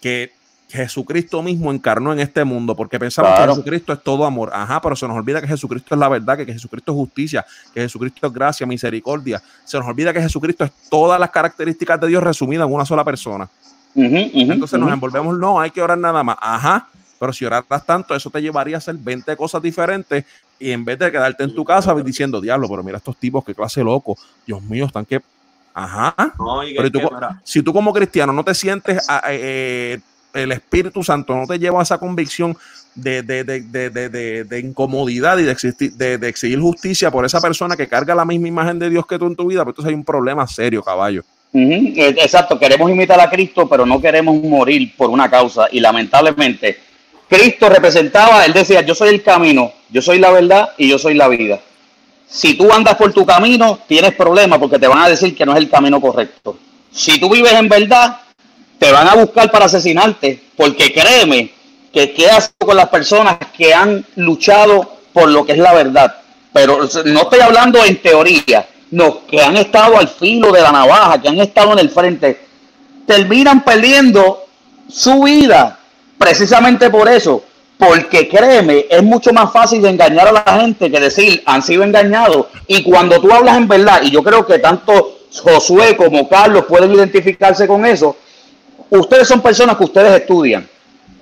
que Jesucristo mismo encarnó en este mundo, porque pensamos que Jesucristo es todo amor. Ajá, pero se nos olvida que Jesucristo es la verdad, que, Jesucristo es justicia, que Jesucristo es gracia, misericordia. Se nos olvida que Jesucristo es todas las características de Dios resumidas en una sola persona. Entonces nos envolvemos, no, hay que orar nada más. Ajá, pero si oraras tanto, eso te llevaría a hacer 20 cosas diferentes y en vez de quedarte en tu casa diciendo, diablo, pero mira estos tipos, qué clase loco, Dios mío, están que... Ajá. pero si tú como cristiano no te sientes ah, eh, el Espíritu Santo, no te lleva a esa convicción de, de, de, de incomodidad y de, exigir justicia por esa persona que carga la misma imagen de Dios que tú en tu vida, pues entonces hay un problema serio, caballo. Exacto, queremos imitar a Cristo, pero no queremos morir por una causa y lamentablemente Cristo representaba, él decía, yo soy el camino, yo soy la verdad y yo soy la vida. Si tú andas por tu camino, tienes problemas porque te van a decir que no es el camino correcto. Si tú vives en verdad, te van a buscar para asesinarte, porque créeme que quedas con las personas que han luchado por lo que es la verdad. Pero no estoy hablando en teoría, no, que han estado al filo de la navaja, que han estado en el frente, terminan perdiendo su vida precisamente por eso, porque créeme, es mucho más fácil de engañar a la gente que decir han sido engañados. Y cuando tú hablas en verdad, y yo creo que tanto Josué como Carlos pueden identificarse con eso, ustedes son personas que ustedes estudian,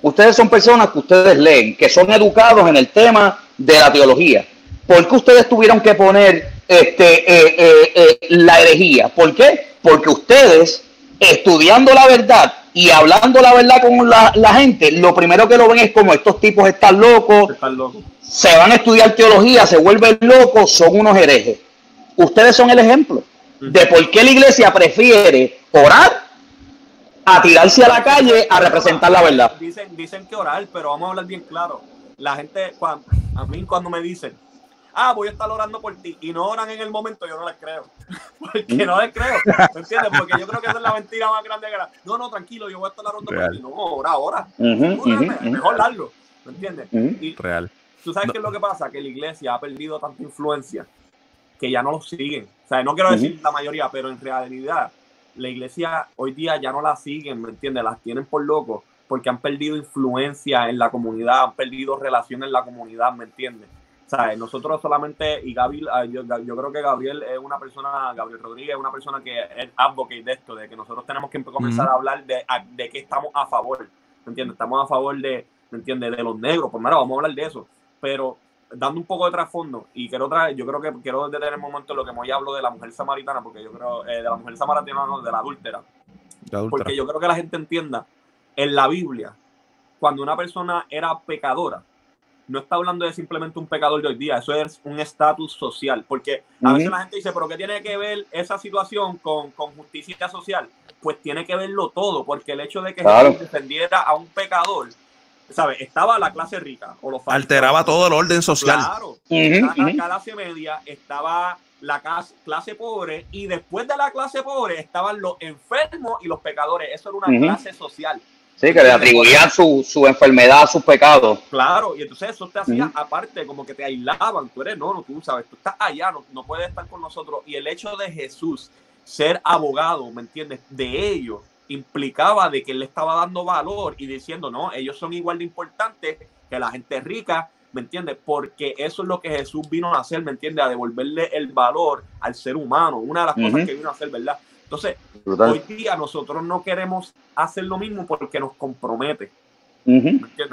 ustedes son personas que ustedes leen, que son educados en el tema de la teología. ¿Por qué ustedes tuvieron que poner este, eh, eh, eh, la herejía? ¿Por qué? Porque ustedes, estudiando la verdad, y hablando la verdad con la, gente, lo primero que lo ven es como estos tipos están locos, se van a estudiar teología, se vuelven locos, son unos herejes. Ustedes son el ejemplo de por qué la iglesia prefiere orar a tirarse a la calle a representar la verdad. Dicen, dicen que orar, pero vamos a hablar bien claro. La gente, a mí cuando me dicen, ah, voy a estar orando por ti, y no oran en el momento, yo no les creo. [LAUGHS] Porque no les creo. ¿Me entiendes? Porque yo creo que esa es la mentira más grande que la. No, no, tranquilo, yo voy a estar orando por ti. No, ora, ora. mejor darlo. ¿Me entiendes? Y Real. ¿Tú sabes qué es lo que pasa? Que la iglesia ha perdido tanta influencia que ya no lo siguen. O sea, no quiero decir la mayoría, pero en realidad la iglesia hoy día ya no la siguen, ¿me entiendes? Las tienen por locos porque han perdido influencia en la comunidad, han perdido relación en la comunidad, ¿me entiendes? ¿sabes? Nosotros solamente, y Gabriel, ah, yo, yo, creo que Gabriel es una persona, Gabriel Rodríguez es una persona que es advocate de esto, de que nosotros tenemos que comenzar a hablar de, de qué estamos a favor, ¿me entiendes? Estamos a favor de, ¿me entiendes? De los negros, pues mira, vamos a hablar de eso, pero dando un poco de trasfondo, y quiero traer, yo creo que quiero detener un momento en lo que voy hablo de la mujer samaritana, porque yo creo, eh, de la mujer samaritana, no, de la adúltera, porque yo creo que la gente entienda, en la Biblia, cuando una persona era pecadora, no está hablando de simplemente un pecador de hoy día, eso es un estatus social, porque a veces la gente dice, pero ¿qué tiene que ver esa situación con, con, justicia social? Pues tiene que verlo todo, porque el hecho de que Jesús defendiera a un pecador, ¿sabes? Estaba la clase rica o los Alteraba todo el orden social. Claro, la, clase media estaba la clase pobre y después de la clase pobre estaban los enfermos y los pecadores. Eso era una clase social. Sí, que le atribuían su, su enfermedad a sus pecados. Claro, y entonces eso te hacía aparte, como que te aislaban. Tú eres, no, no, tú sabes, tú estás allá, no, no puedes estar con nosotros. Y el hecho de Jesús ser abogado, ¿me entiendes? De ellos implicaba de que él le estaba dando valor y diciendo, no, ellos son igual de importantes que la gente rica, ¿me entiendes? Porque eso es lo que Jesús vino a hacer, ¿me entiendes? A devolverle el valor al ser humano, una de las cosas que vino a hacer, ¿verdad? Entonces, hoy día nosotros no queremos hacer lo mismo porque nos compromete.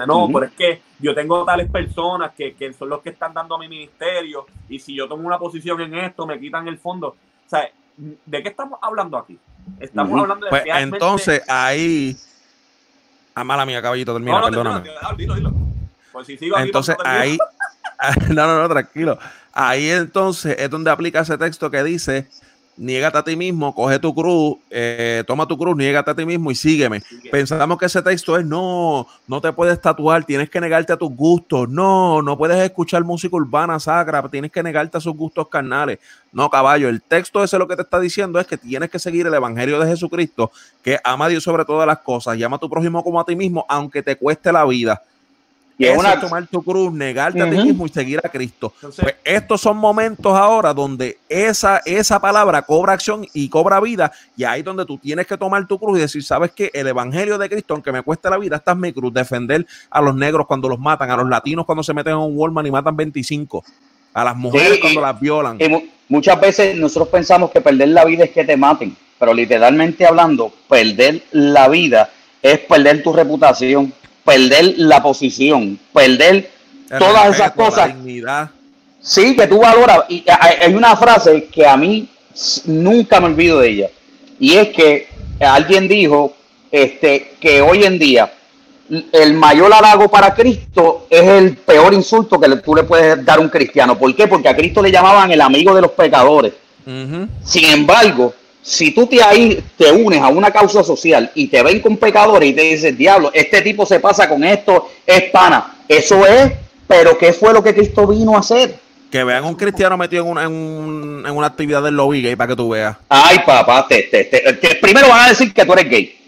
No, pero es que yo tengo tales personas que, son los que están dando a mi ministerio y si yo tomo una posición en esto, me quitan el fondo. O sea, ¿de qué estamos hablando aquí? Estamos hablando de pues Entonces, ahí... a ah, mala mía, caballito, termina, perdóname. Pues entonces, ahí... [LAUGHS] no, no, no, tranquilo. Ahí entonces es donde aplica ese texto que dice niégate a ti mismo, coge tu cruz, eh, toma tu cruz, niégate a ti mismo y sígueme. Pensamos que ese texto es no, no te puedes tatuar, tienes que negarte a tus gustos, no, no puedes escuchar música urbana sacra, tienes que negarte a sus gustos carnales. No, caballo, el texto ese lo que te está diciendo es que tienes que seguir el evangelio de Jesucristo, que ama a Dios sobre todas las cosas, llama a tu prójimo como a ti mismo, aunque te cueste la vida. Y es una... tomar tu cruz, negarte a ti mismo y seguir a Cristo. pues estos son momentos ahora donde esa, esa palabra cobra acción y cobra vida. Y ahí donde tú tienes que tomar tu cruz y decir, sabes que el evangelio de Cristo, aunque me cueste la vida, esta es mi cruz. Defender a los negros cuando los matan, a los latinos cuando se meten en un Walmart y matan 25, a las mujeres cuando las violan. muchas veces nosotros pensamos que perder la vida es que te maten, pero literalmente hablando, perder la vida es perder tu reputación perder la posición, perder todas esas cosas. Sí, que tú valoras. Y hay una frase que a mí nunca me olvido de ella. Y es que alguien dijo este, que hoy en día el mayor halago para Cristo es el peor insulto que tú le puedes dar a un cristiano. ¿Por qué? Porque a Cristo le llamaban el amigo de los pecadores. Sin embargo, si tú te, ahí, te unes a una causa social y te ven con pecadores y te dicen, diablo, este tipo se pasa con esto, es pana. Eso es, pero ¿qué fue lo que Cristo vino a hacer? Que vean un cristiano metido en una, en, una actividad del lobby gay para que tú veas. Ay, papá, te, te, primero van a decir que tú eres gay.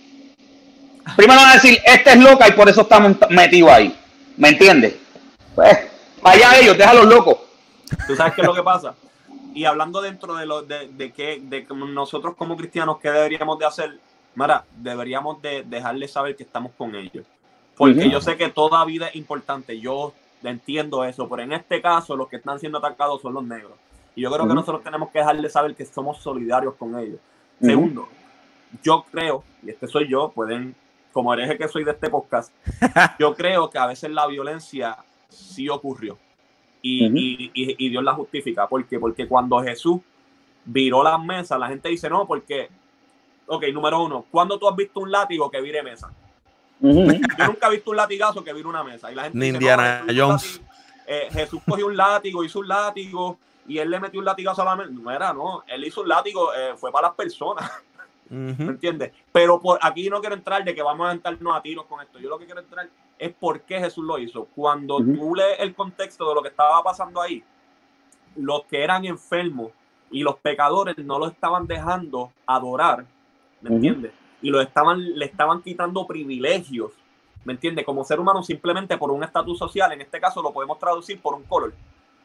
Primero van a decir, este es loca y por eso estamos metidos ahí. ¿Me entiendes? Pues, vaya ellos, déjalos locos. ¿Tú sabes qué es lo que pasa? Y hablando dentro de lo de, de que de nosotros como cristianos qué deberíamos de hacer Mara deberíamos de dejarles saber que estamos con ellos. Porque yo sé que toda vida es importante. Yo entiendo eso pero en este caso los que están siendo atacados son los negros. Y yo creo que nosotros tenemos que dejarles saber que somos solidarios con ellos. Segundo yo creo y este soy yo pueden como hereje que soy de este podcast [LAUGHS] yo creo que a veces la violencia sí ocurrió y, y, Dios la justifica. ¿Por qué? Porque cuando Jesús viró las mesas, la gente dice, no, porque, ok, número uno, ¿cuándo tú has visto un látigo que vire mesa? [LAUGHS] Yo nunca he visto un latigazo que vire una mesa. Y la gente Indiana Jones. Eh, Jesús cogió un látigo, hizo un látigo y él le metió un latigazo a la mesa. No era, no. Él hizo un látigo, eh, fue para las personas. ¿Me entiendes? Pero por aquí no quiero entrar de que vamos a entrarnos a tiros con esto. Yo lo que quiero entrar es por qué Jesús lo hizo. Cuando tú lees el contexto de lo que estaba pasando ahí, los que eran enfermos y los pecadores no lo estaban dejando adorar, ¿me entiendes? Y lo estaban, le estaban quitando privilegios, ¿me entiendes? Como ser humano simplemente por un estatus social, en este caso lo podemos traducir por un color.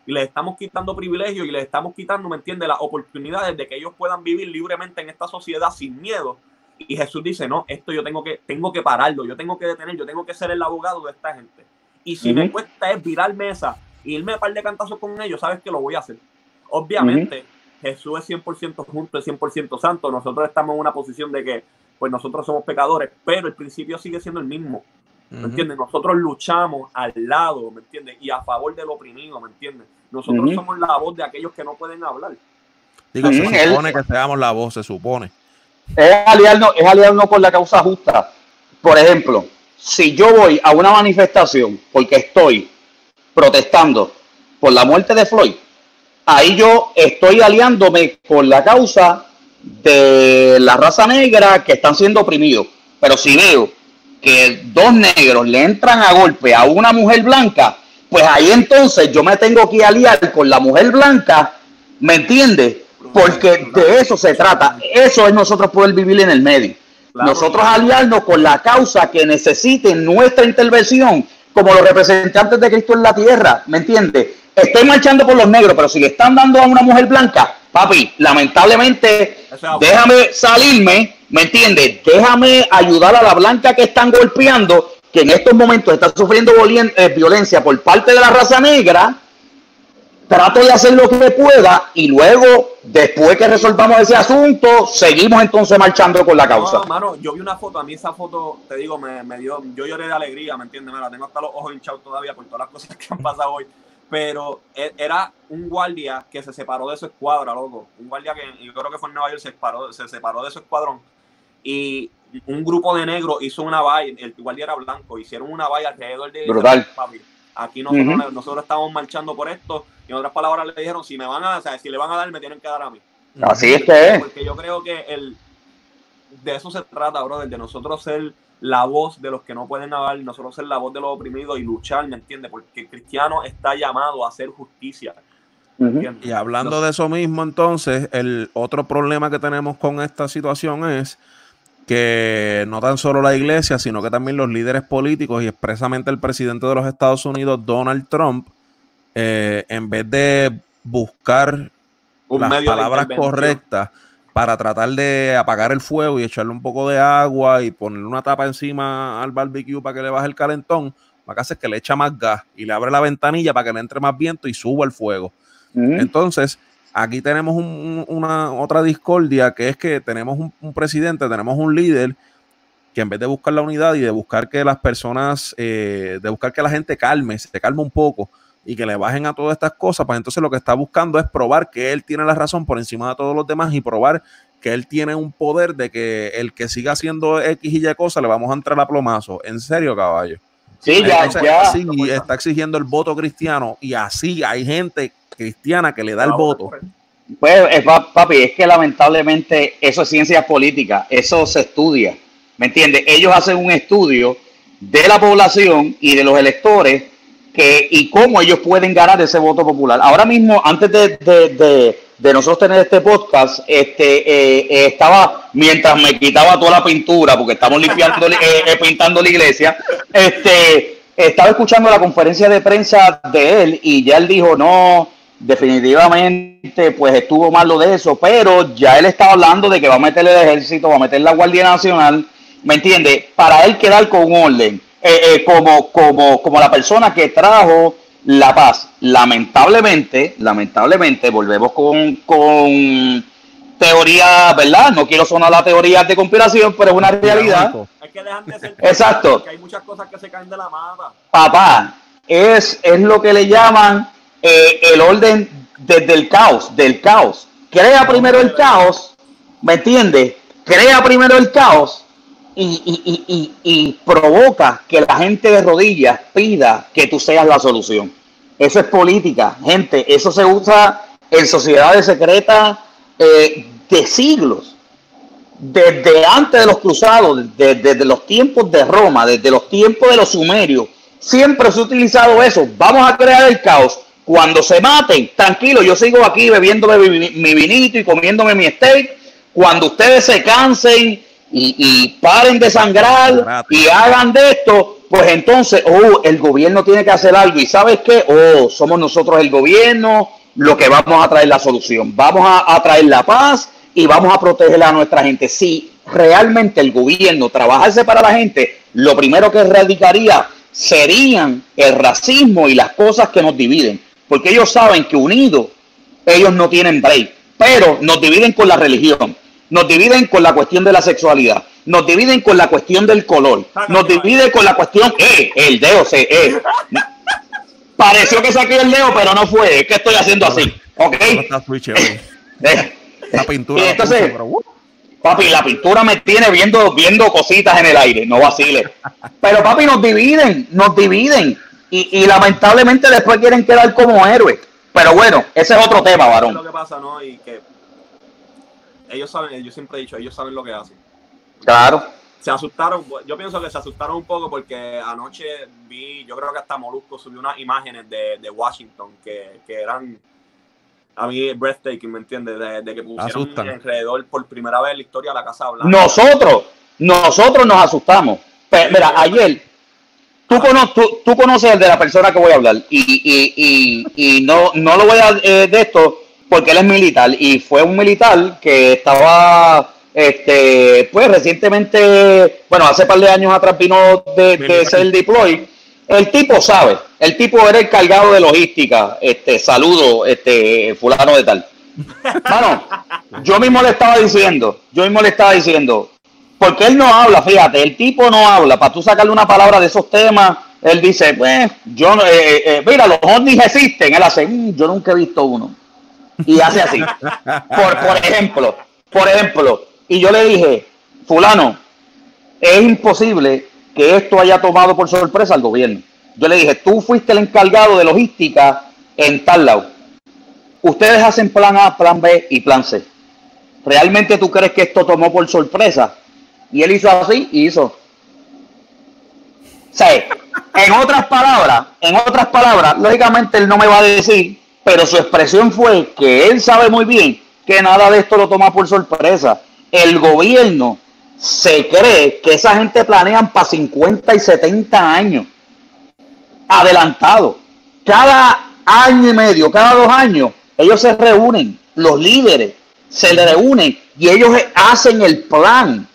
Y les estamos quitando privilegios y les estamos quitando, ¿me entiendes? Las oportunidades de que ellos puedan vivir libremente en esta sociedad sin miedo y Jesús dice, no, esto yo tengo que, tengo que pararlo, yo tengo que detener, yo tengo que ser el abogado de esta gente. Y si me cuesta es virar mesa y irme a par de cantazos con ellos, sabes que lo voy a hacer. Obviamente, Jesús es 100% junto, es 100% santo. Nosotros estamos en una posición de que, pues nosotros somos pecadores, pero el principio sigue siendo el mismo. ¿Me entiendes? Nosotros luchamos al lado, ¿me entiendes? Y a favor del oprimido, ¿me entiendes? Nosotros somos la voz de aquellos que no pueden hablar. Digo, se supone que seamos la voz, se supone. Es aliarnos, es aliarnos con la causa justa. Por ejemplo, si yo voy a una manifestación porque estoy protestando por la muerte de Floyd, ahí yo estoy aliándome con la causa de la raza negra que están siendo oprimidos. Pero si veo que dos negros le entran a golpe a una mujer blanca, pues ahí entonces yo me tengo que aliar con la mujer blanca, ¿me entiendes? Porque de eso se trata. Eso es nosotros poder vivir en el medio. Nosotros aliarnos con la causa que necesite nuestra intervención como los representantes de Cristo en la tierra, ¿me entiendes? Estoy marchando por los negros, pero si le están dando a una mujer blanca, papi, lamentablemente, déjame salirme, ¿me entiendes? Déjame ayudar a la blanca que están golpeando, que en estos momentos está sufriendo eh, violencia por parte de la raza negra, trato de hacer lo que pueda y luego, después que resolvamos ese asunto, seguimos entonces marchando con la causa. No, mano, yo vi una foto, a mí esa foto, te digo, me, me dio, yo lloré de alegría, ¿me entiendes? Me la tengo hasta los ojos hinchados todavía por todas las cosas que han pasado hoy. Pero e, era un guardia que se separó de su escuadra, loco. Un guardia que yo creo que fue en Nueva York, se separó, se separó de su escuadrón. Y un grupo de negros hizo una valla, el guardia era blanco, hicieron una valla alrededor de... Brutal. Aquí nosotros, nosotros estamos marchando por esto y en otras palabras le dijeron, si me van a, o sea, si le van a dar, me tienen que dar a mí. Así es que es. Porque yo creo que el, de eso se trata, brother, de nosotros ser la voz de los que no pueden hablar, nosotros ser la voz de los oprimidos y luchar, ¿me entiendes? Porque el cristiano está llamado a hacer justicia. Y hablando de eso mismo, entonces, el otro problema que tenemos con esta situación es que no tan solo la iglesia, sino que también los líderes políticos y expresamente el presidente de los Estados Unidos, Donald Trump, eh, en vez de buscar las palabras correctas para tratar de apagar el fuego y echarle un poco de agua y ponerle una tapa encima al barbecue para que le baje el calentón, lo que hace es que le echa más gas y le abre la ventanilla para que le entre más viento y suba el fuego. Entonces, aquí tenemos una otra discordia que es que tenemos un, presidente, tenemos un líder que en vez de buscar la unidad y de buscar que las personas, eh, de buscar que la gente calme, se calme un poco, y que le bajen a todas estas cosas, pues entonces lo que está buscando es probar que él tiene la razón por encima de todos los demás y probar que él tiene un poder de que el que siga haciendo X y Y cosas le vamos a entrar a plomazo. En serio, caballo. Sí, ya, ya. está exigiendo el voto cristiano y así hay gente cristiana que le da el voto. Pues, eh, papi, es que lamentablemente eso es ciencia política, eso se estudia, ¿me entiendes? Ellos hacen un estudio de la población y de los electores que, y cómo ellos pueden ganar ese voto popular. Ahora mismo, antes de, nosotros tener este podcast, este eh, eh, estaba, mientras me quitaba toda la pintura, porque estamos limpiando, [LAUGHS] eh, pintando la iglesia, este, estaba escuchando la conferencia de prensa de él y ya él dijo, no, definitivamente, pues estuvo mal lo de eso, pero ya él estaba hablando de que va a meter el ejército, va a meter la Guardia Nacional, ¿me entiende? Para él quedar con orden eh, eh, como, como, como la persona que trajo la paz. Lamentablemente, lamentablemente, volvemos con, con teoría, ¿verdad? No quiero sonar la teoría de conspiración, pero es una realidad. [LAUGHS] Exacto. hay muchas cosas que se caen de la mata. Papá, es, es lo que le llaman eh, el orden desde el caos, del caos. Crea primero el caos, ¿me entiendes? Crea primero el caos y, provoca que la gente de rodillas pida que tú seas la solución. Eso es política, gente. Eso se usa en sociedades secretas eh, de siglos. Desde antes de los cruzados, desde, los tiempos de Roma, desde los tiempos de los sumerios, siempre se ha utilizado eso. Vamos a crear el caos. Cuando se maten, tranquilo, yo sigo aquí bebiéndome mi, mi vinito y comiéndome mi steak. Cuando ustedes se cansen y, paren de sangrar y hagan de esto, pues entonces, oh, el gobierno tiene que hacer algo. ¿Y sabes qué? Oh, somos nosotros el gobierno lo que vamos a traer la solución. Vamos a, traer la paz y vamos a proteger a nuestra gente. Si realmente el gobierno trabajase para la gente, lo primero que erradicaría serían el racismo y las cosas que nos dividen. Porque ellos saben que unidos ellos no tienen break. Pero nos dividen con la religión, nos dividen con la cuestión de la sexualidad, nos dividen con la cuestión del color, nos dividen con la cuestión, eh, el dedo se, eh. Pareció que saqué el dedo, pero no fue, es que estoy haciendo así, ¿ok? La pintura. Y entonces, uh. papi, la pintura me tiene viendo, viendo cositas en el aire, no vacile. Pero papi, nos dividen, nos dividen. Y, y lamentablemente después quieren quedar como héroes. Pero bueno, ese es otro tema, varón. lo que pasa, ¿no? Y que ellos saben, yo siempre he dicho, ellos saben lo que hacen. Claro. Se asustaron, yo pienso que se asustaron un poco porque anoche vi, yo creo que hasta Molusco subió unas imágenes de, de Washington que, que, eran a mí breathtaking, ¿me entiendes? De, que pusieron alrededor por primera vez en la historia de la Casa Blanca. Nosotros, nosotros nos asustamos. Pero, mira, ayer Tú, tú, conoces el de la persona que voy a hablar y, y, y, y no, no lo voy a eh, de esto porque él es militar y fue un militar que estaba, este, pues recientemente, bueno, hace par de años atrás vino de, de ser deploy. El tipo sabe, el tipo era el cargado de logística, este, saludo, este, fulano de tal. Bueno, yo mismo le estaba diciendo, yo mismo le estaba diciendo, porque él no habla, fíjate, el tipo no habla. Para tú sacarle una palabra de esos temas, él dice, pues, yo, eh, eh, eh, mira, los ovnis existen. Él hace, mm, yo nunca he visto uno. Y hace así. por, por ejemplo, por ejemplo, y yo le dije, fulano, es imposible que esto haya tomado por sorpresa al gobierno. Yo le dije, tú fuiste el encargado de logística en tal lado. Ustedes hacen plan A, plan B y plan C. ¿Realmente tú crees que esto tomó por sorpresa? Y él hizo así y hizo. O sea, en otras palabras, en otras palabras, lógicamente él no me va a decir, pero su expresión fue que él sabe muy bien que nada de esto lo toma por sorpresa. El gobierno se cree que esa gente planean para 50 y 70 años adelantado. Cada año y medio, cada dos años, ellos se reúnen, los líderes se reúnen y ellos hacen el plan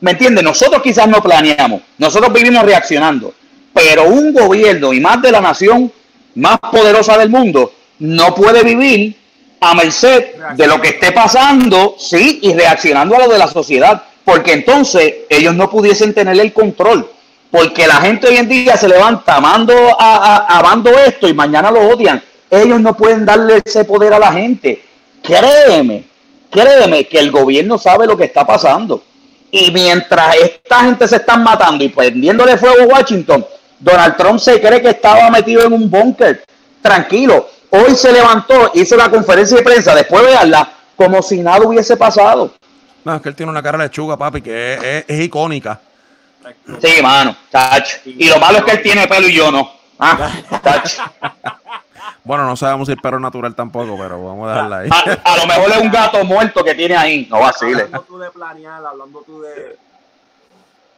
¿Me entiendes? Nosotros quizás no planeamos, nosotros vivimos reaccionando, pero un gobierno y más de la nación más poderosa del mundo no puede vivir a merced de lo que esté pasando, sí, y reaccionando a lo de la sociedad, porque entonces ellos no pudiesen tener el control, porque la gente hoy en día se levanta amando, a, amando esto y mañana lo odian. Ellos no pueden darle ese poder a la gente. Créeme, créeme que el gobierno sabe lo que está pasando. Y mientras esta gente se están matando y prendiéndole fuego a Washington, Donald Trump se cree que estaba metido en un búnker. Tranquilo. Hoy se levantó, hizo la conferencia de prensa, después de verla, como si nada hubiese pasado. No, es que él tiene una cara de lechuga, papi, que es, icónica. Sí, mano, Y lo malo es que él tiene pelo y yo no. Ah, [LAUGHS] Bueno, no sabemos si es perro natural tampoco, pero vamos a dejarla ahí. A, lo mejor es un gato muerto que tiene ahí, no vaciles. Hablando tú de planear, hablando tú de,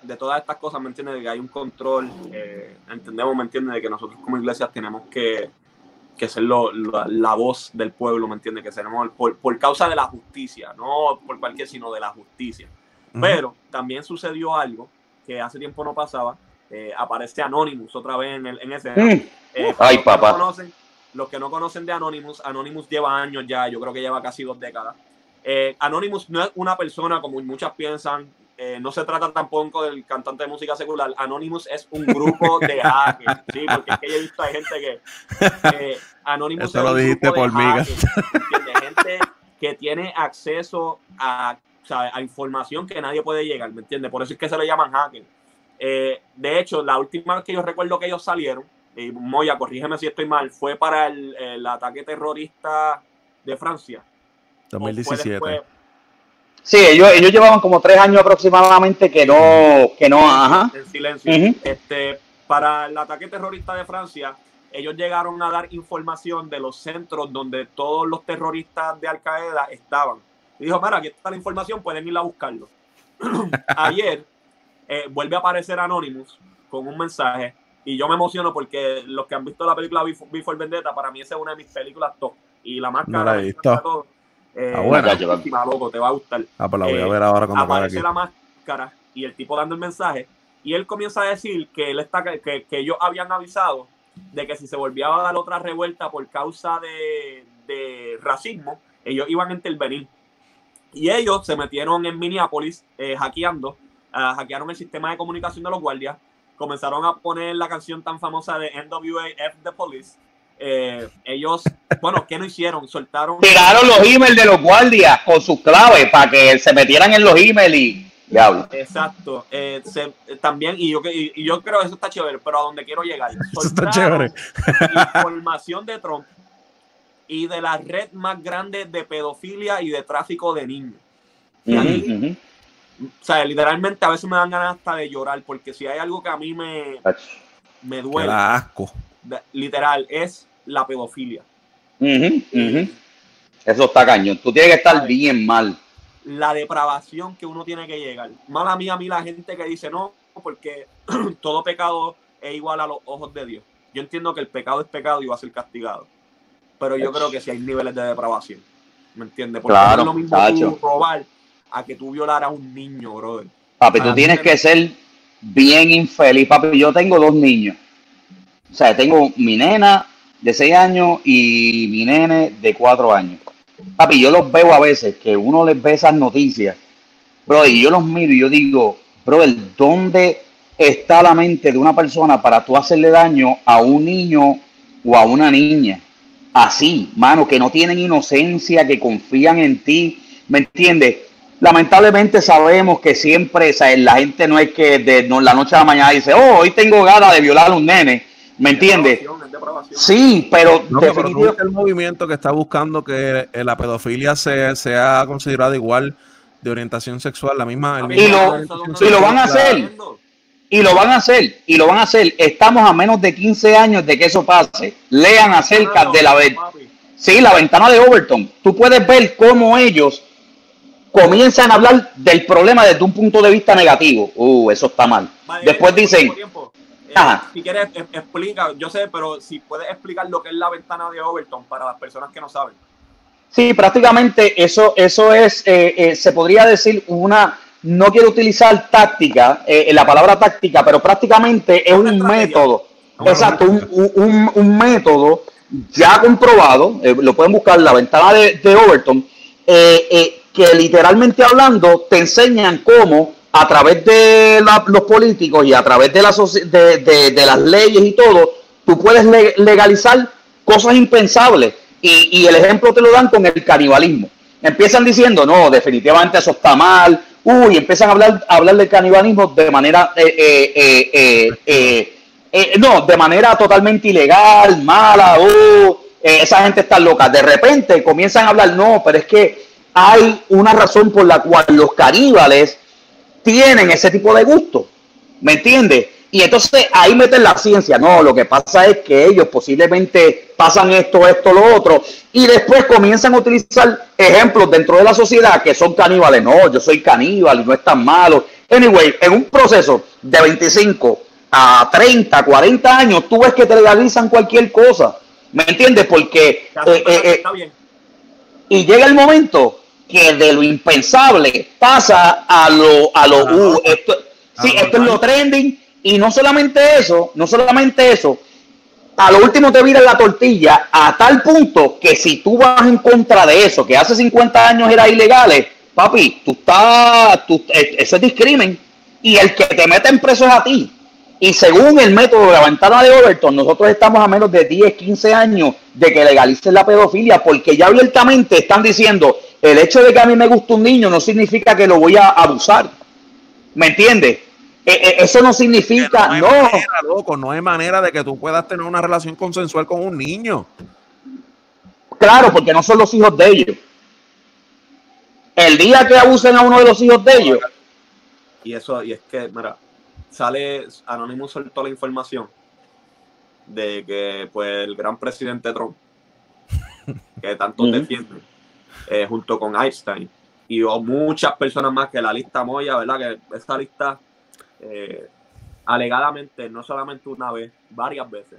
de todas estas cosas, ¿me entiendes? De que hay un control, eh, entendemos, ¿me entiendes? De que nosotros como iglesias tenemos que, que ser la voz del pueblo, ¿me entiendes? Que seremos por, por, causa de la justicia, no por cualquier, sino de la justicia. Pero también sucedió algo que hace tiempo no pasaba, eh, aparece Anonymous otra vez en, el, en ese... Mm. Eh, Ay, papá. Conocen, los que no conocen de Anonymous, Anonymous lleva años ya, yo creo que lleva casi dos décadas. Eh, Anonymous no es una persona como muchas piensan, eh, no se trata tampoco del cantante de música secular. Anonymous es un grupo de hackers, sí, porque es que yo he visto hay gente que Anonymous Eso lo dijiste por mí. gente que tiene acceso a, a, información que nadie puede llegar, ¿me entiendes? Por eso es que se le llaman hackers. Eh, de hecho, la última vez que yo recuerdo que ellos salieron, y Moya, corrígeme si estoy mal, fue para el, ataque terrorista de Francia. 2017. Sí, ellos, ellos llevaban como tres años aproximadamente que no, que no, ajá. En silencio. este, para el ataque terrorista de Francia, ellos llegaron a dar información de los centros donde todos los terroristas de Al Qaeda estaban. Y dijo, mira, aquí está la información, pueden ir a buscarlo. [CLEARS THROAT] Ayer eh, vuelve a aparecer Anonymous con un mensaje y yo me emociono porque los que han visto la película Before Vendetta, para mí esa es una de mis películas top. Y la máscara. No la he visto. Todo, eh, ah, bueno. loco, te va a gustar. Ah, pues la voy a ver ahora cuando Aparece la máscara y el tipo dando el mensaje. Y él comienza a decir que, él está, que, que ellos habían avisado de que si se volvía a dar otra revuelta por causa de, de racismo, ellos iban a intervenir. Y ellos se metieron en Minneapolis eh, hackeando, uh, hackearon el sistema de comunicación de los guardias, comenzaron a poner la canción tan famosa de NWA F the Police. Eh, ellos, bueno, ¿qué no hicieron? Soltaron. Tiraron los emails de los guardias con sus claves para que se metieran en los emails y. Diablo. Exacto. Eh, se, también, y yo, y, y yo creo que eso está chévere, pero a donde quiero llegar. [LAUGHS] Eso está chévere. información de Trump y de la red más grande de pedofilia y de tráfico de niños. Y aquí, ujú. o sea, literalmente a veces me dan ganas hasta de llorar, porque si hay algo que a mí me, me Qué duele, da asco. Literal, es la pedofilia. Eso está cañón. Tú tienes que estar bien mal. La depravación que uno tiene que llegar. Mala mía a mí la gente que dice no, porque [CLEARS THROAT] todo pecado es igual a los ojos de Dios. Yo entiendo que el pecado es pecado y va a ser castigado. Pero yo creo que si hay niveles de depravación. ¿Me entiendes? Porque Claro, no es lo mismo tacho. tú robar a que tú violar a un niño, brother. Papi, tú tienes que ser bien infeliz. Papi, yo tengo dos niños. O sea, tengo mi nena de 6 años y mi nene de 4 años. Papi, yo los veo a veces que uno les ve esas noticias, bro, y yo los miro y yo digo, bro, ¿dónde está la mente de una persona para tú hacerle daño a un niño o a una niña? Así, mano, que no tienen inocencia, que confían en ti, ¿me entiendes? Lamentablemente sabemos que siempre, la gente no es que de la noche a la mañana dice, oh, hoy tengo ganas de violar a un nene, ¿me entiendes? Sí, pero No, viste el movimiento que está buscando que eh, la pedofilia sea, sea considerada igual de orientación sexual, la misma. el Y mismo lo- y lo van a hacer. Y lo van a hacer, y lo van a hacer. Estamos a menos de 15 años de que eso pase. Lean acerca de la, ve- Papi. sí, la ventana de Overton. Tú puedes ver cómo ellos comienzan a hablar del problema desde un punto de vista negativo. Uh, eso está mal. Después dicen, Ajá. si quieres, explica, yo sé, pero si puedes explicar lo que es la ventana de Overton para las personas que no saben. Sí, prácticamente eso, eso es, eh, eh, se podría decir una, no quiero utilizar táctica, eh, la palabra táctica, pero prácticamente es un estrategia. método, exacto, un, un- un método ya comprobado, eh, lo pueden buscar, la ventana de, de Overton, que literalmente hablando te enseñan cómo a través de la- los políticos y a través de, la de, de- las leyes y todo, tú puedes le- legalizar cosas impensables. Y, y el ejemplo te lo dan con el canibalismo. Empiezan diciendo, no, definitivamente eso está mal. Uy, empiezan a hablar, a hablar del canibalismo de manera, eh, eh, eh, eh, eh, eh, no, de manera totalmente ilegal, mala. uh, eh, esa gente está loca. De repente comienzan a hablar, no, pero es que hay una razón por la cual los caníbales tienen ese tipo de gusto. ¿Me entiendes? Y entonces ahí meten la ciencia. No, lo que pasa es que ellos posiblemente pasan esto, esto, lo otro. Y después comienzan a utilizar ejemplos dentro de la sociedad que son caníbales. No, yo soy caníbal y no es tan malo. Anyway, en un proceso de 25 a 30, 40 años, tú ves que te legalizan cualquier cosa. ¿Me entiendes? Porque Está, eh, eh, eh, está bien. y llega el momento que de lo impensable pasa a lo a lo uh, esto, sí, esto es lo trending. Y no solamente eso, no solamente eso, a lo último te viran la tortilla a tal punto que si tú vas en contra de eso, que hace 50 años era ilegal, papi, tú estás, tú, eh, eso es discrimen. Y el que te meten preso es a ti. Y según el método de la ventana de Overton, nosotros estamos a menos de 10, 15 años de que legalicen la pedofilia, porque ya abiertamente están diciendo, el hecho de que a mí me gusta un niño no significa que lo voy a abusar. ¿Me entiendes? Eh, eh, eso no significa, no hay no. manera, loco, no hay manera de que tú puedas tener una relación consensual con un niño. Claro, porque no son los hijos de ellos. El día que abusen a uno de los hijos de ellos, Y eso, y es que, mira, sale, Anonymous soltó la información de que, pues, el gran presidente Trump, que tanto defiende, eh, junto con Einstein, y o muchas personas más que la lista Moya, ¿verdad? Que esa lista, eh, alegadamente, no solamente una vez, varias veces,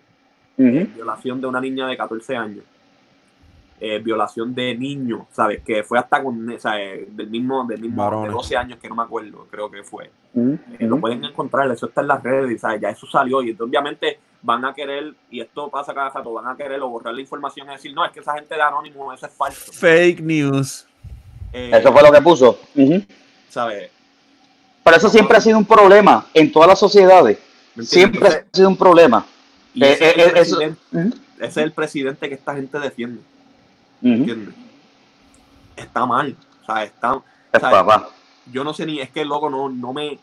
violación de una niña de 14 años. Eh, violación de niños, ¿sabes? Que fue hasta con, ¿sabes? Del mismo, del mismo, de 12 años que no me acuerdo, creo que fue. Eh, lo pueden encontrar, eso está en las redes, ¿sabes? Ya eso salió y entonces obviamente van a querer, y esto pasa cada rato, van a querer o borrar la información y decir, no, es que esa gente de Anónimo, eso es falso. Fake news. Eh, eso fue lo que puso. ¿Sabes? Pero eso siempre ha sido un problema en todas las sociedades. Siempre ha sido un problema. ese, es el presidente que esta gente defiende. Está mal. O sea, está. yo no sé ni, es que loco no, no me.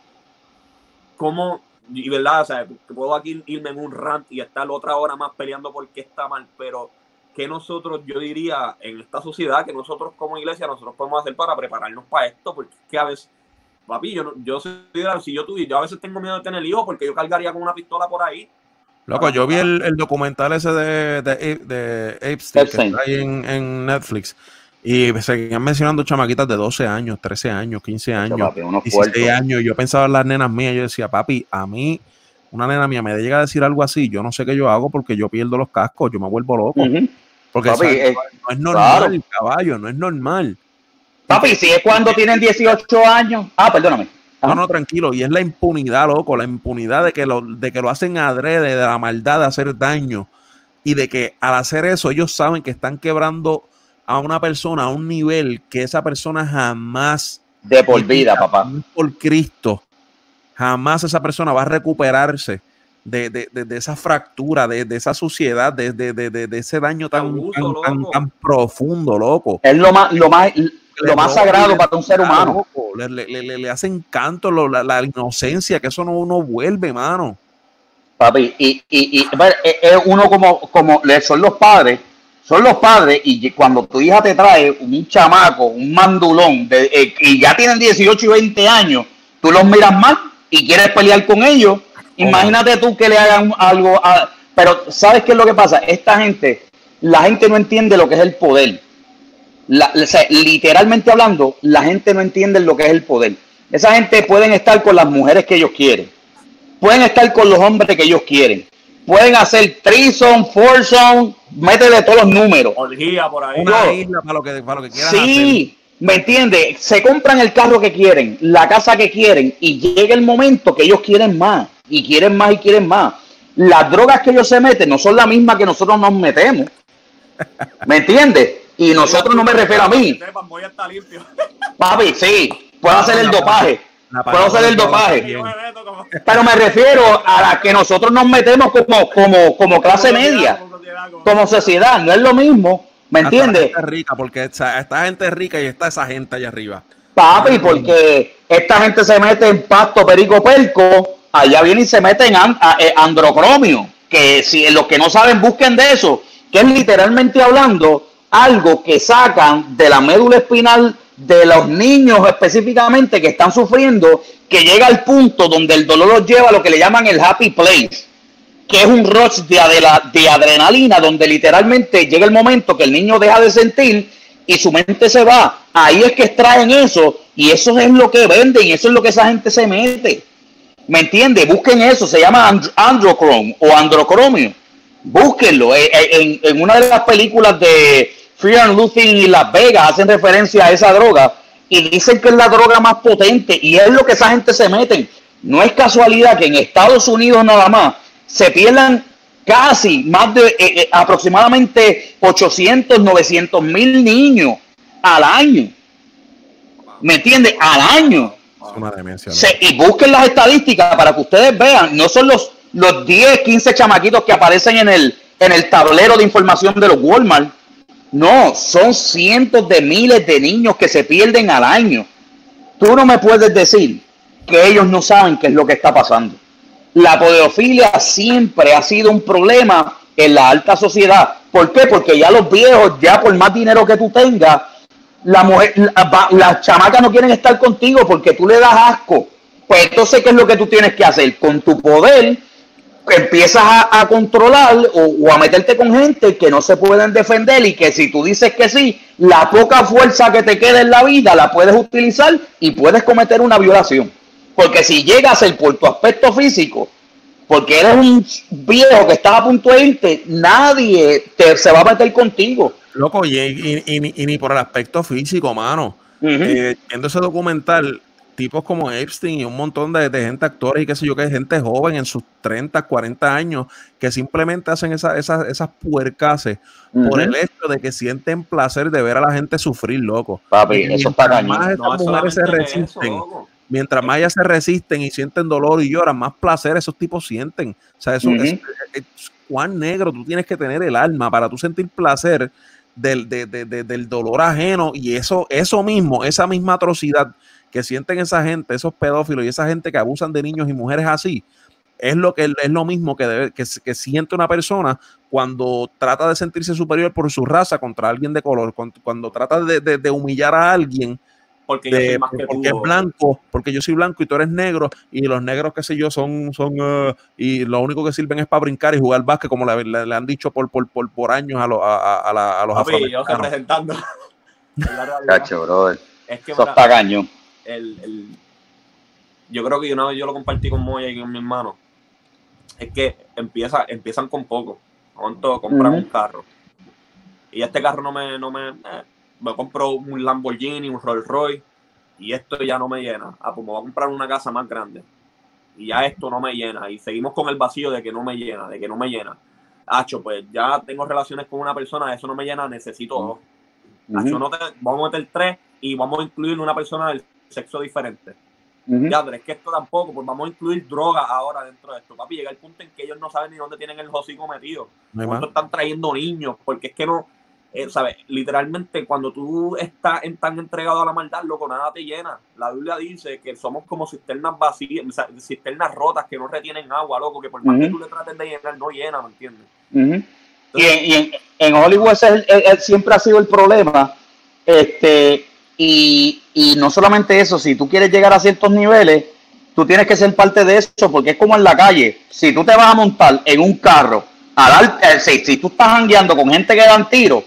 ¿Cómo? Y verdad, o sea, puedo aquí irme en un rant y estar otra hora más peleando porque está mal, pero que nosotros, yo diría, en esta sociedad, que nosotros como iglesia, nosotros podemos hacer para prepararnos para esto, porque es que a veces, papi, yo, yo si yo tuviera, yo a veces tengo miedo de tener hijos porque yo cargaría con una pistola por ahí Loco, yo vi el, documental ese de, de, de que está ahí en, Netflix. Y seguían mencionando chamaquitas de 12 años, 13 años, 15 años, 16 años. Yo pensaba en las nenas mías. Yo decía, papi, a mí, una nena mía me llega a decir algo así. Yo no sé qué yo hago porque yo pierdo los cascos. Yo me vuelvo loco. Porque eh, no es normal, caballo, no es normal. Papi, si es cuando tienen 18 años. Ah, perdóname. No, no, tranquilo. Y es la impunidad, loco, la impunidad de que lo, de que lo hacen adrede, de la maldad de hacer daño. Y de que al hacer eso, ellos saben que están quebrando a una persona a un nivel que esa persona jamás. De por vida, papá. Por Cristo. Jamás esa persona va a recuperarse de, esa fractura, de, esa suciedad, de, ese daño tan, tan, profundo, loco. Es lo más, lo más, lo más sagrado para un ser humano. Le, le, le, hace encanto la, inocencia, que eso no uno vuelve, mano. Papi, y, y, y es uno como, como son los padres, son los padres, y cuando tu hija te trae un chamaco, un mandulón, de, eh, y ya tienen 18 y 20 años, tú los miras mal y quieres pelear con ellos. Imagínate tú que le hagan algo, a, pero ¿sabes qué es lo que pasa? Esta gente, la gente no entiende lo que es el poder literalmente hablando, la gente no entiende lo que es el poder. Esa gente pueden estar con las mujeres que ellos quieren, pueden estar con los hombres que ellos quieren, pueden hacer trison, foursome, métele todos los números. Una isla para lo que, para lo que quieran Sí, ¿me entiende? Se compran el carro que quieren, la casa que quieren y llega el momento que ellos quieren más y quieren más y quieren más. Las drogas que ellos se meten no son las mismas que nosotros nos metemos. ¿Me entiendes? Y nosotros no me refiero a mí. [LAUGHS] Papi, sí, puedo hacer el dopaje. Puedo hacer el dopaje. Pero me refiero a la que nosotros nos metemos como, como, como clase media, como sociedad. No es lo mismo. ¿Me entiendes? rica, porque esta, esta gente rica y está esa gente allá arriba. Papi, porque esta gente se mete en pasto perico perco, allá viene y se mete en eh, androcromio. Que si los que no saben busquen de eso, que es literalmente hablando algo que sacan de la médula espinal de los niños específicamente que están sufriendo, que llega al punto donde el dolor los lleva a lo que le llaman el happy place, que es un rush de, de adrenalina, donde literalmente llega el momento que el niño deja de sentir y su mente se va. Ahí es que extraen eso y eso es lo que venden eso es lo que esa gente se mete. ¿Me entiende? Busquen eso, se llama androchrome o androcromio. Búsquenlo. Eh, eh, en una de las películas de Fear and Loathing y Las Vegas hacen referencia a esa droga y dicen que es la droga más potente y es lo que esa gente se mete. No es casualidad que en Estados Unidos nada más se pierdan casi más de eh, eh, aproximadamente 800, 900 mil niños al año. ¿Me entiende? Al año. y busquen las estadísticas para que ustedes vean, no son los, los 10, 15 chamaquitos que aparecen en el, en el tablero de información de los Walmart no, son cientos de miles de niños que se pierden al año. Tú no me puedes decir que ellos no saben qué es lo que está pasando. La poderofilia siempre ha sido un problema en la alta sociedad. ¿Por qué? Porque ya los viejos, ya por más dinero que tú tengas, la mujer, las chamacas no quieren estar contigo porque tú le das asco. Pues entonces, ¿qué es lo que tú tienes que hacer? Con tu poder, empiezas a, controlar o, a meterte con gente que no se pueden defender y que si tú dices que sí, la poca fuerza que te queda en la vida la puedes utilizar y puedes cometer una violación. Porque si llegas el por tu aspecto físico, porque eres un viejo que está a punto de irte, nadie te, se va a meter contigo. Loco, y, y, y, y, ni por el aspecto físico, mano. eh, viendo ese documental, tipos como Epstein y un montón de, de, gente, actores y qué sé yo, que hay gente joven en sus 30, 40 años, que simplemente hacen esa, esa, esas puercases uh -huh. por el hecho de que sienten placer de ver a la gente sufrir, loco. Papi, eso está cañón. Más estas no, mujeres se resisten. Eso, mientras más ellas se resisten y sienten dolor y lloran, más placer esos tipos sienten. O sea, eso uh -huh. es, es, es, cuán negro tú tienes que tener el alma para tú sentir placer del, de, de, de, del dolor ajeno y eso, eso mismo, esa misma atrocidad que sienten esa gente, esos pedófilos y esa gente que abusan de niños y mujeres así, es lo que es lo mismo que, debe, que, que, siente una persona cuando trata de sentirse superior por su raza contra alguien de color, cuando, cuando trata de, de, de, humillar a alguien porque, de, yo soy más que porque tú, es blanco, porque yo soy blanco y tú eres negro y los negros, qué sé yo, son, son uh, y lo único que sirven es para brincar y jugar básquet, como le, le, le han dicho por, por, por, por años a, lo, a, a, la, a los Papi, yo representando. [LAUGHS] Cacho, brother. Es que, cañón el, el, yo creo que una vez yo lo compartí con Moya y con mi hermano, es que empieza, empiezan con poco. Pronto compran uh -huh. un carro. Y este carro no me, no me, eh, me compro un Lamborghini, un Rolls Royce, y esto ya no me llena. Ah, pues me voy a comprar una casa más grande. Y ya esto no me llena. Y seguimos con el vacío de que no me llena, de que no me llena. Hacho, pues ya tengo relaciones con una persona, eso no me llena, necesito dos. Uh -huh. Hacho, no te, vamos a meter tres y vamos a incluir una persona del sexo diferente. Uh -huh. Ya, pero es que esto tampoco, pues vamos a incluir droga ahora dentro de esto. Papi, llega el punto en que ellos no saben ni dónde tienen el hocico metido. No están trayendo niños, porque es que no, eh, ¿sabes? Literalmente, cuando tú estás en, tan entregado a la maldad, loco, nada te llena. La Biblia dice que somos como cisternas vacías, cisternas rotas que no retienen agua, loco, que por más uh -huh. que tú le trates de llenar, no llena, ¿me entiendes? Uh -huh. Entonces, y, en, y en, en, Hollywood ese es el, el, siempre ha sido el problema. Este, y, y, no solamente eso, si tú quieres llegar a ciertos niveles, tú tienes que ser parte de eso, porque es como en la calle. Si tú te vas a montar en un carro, a dar, eh, si, si, tú estás jangueando con gente que dan tiros,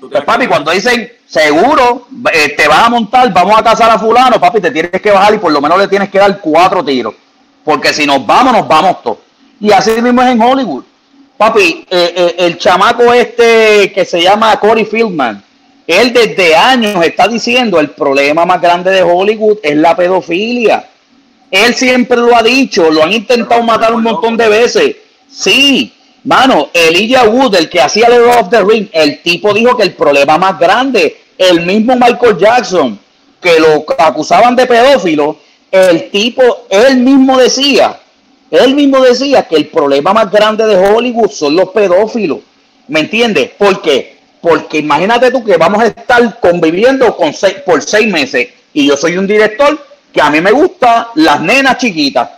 pues papi, cuando dicen seguro, eh, te vas a montar, vamos a casar a fulano, papi, te tienes que bajar y por lo menos le tienes que dar cuatro tiros. Porque si nos vamos, nos vamos todos. Y así mismo es en Hollywood. Papi, eh, eh, el chamaco este que se llama Corey Fieldman, él desde años está diciendo el problema más grande de Hollywood es la pedofilia. Él siempre lo ha dicho, lo han intentado matar un montón de veces. Sí, mano, Elijah Wood, el que hacía el of the Ring, el tipo dijo que el problema más grande, el mismo Michael Jackson, que lo acusaban de pedófilo, el tipo, él mismo decía, él mismo decía que el problema más grande de Hollywood son los pedófilos. ¿Me entiendes? ¿Por qué? Porque imagínate tú que vamos a estar conviviendo por seis meses y yo soy un director que a mí me gusta las nenas chiquitas.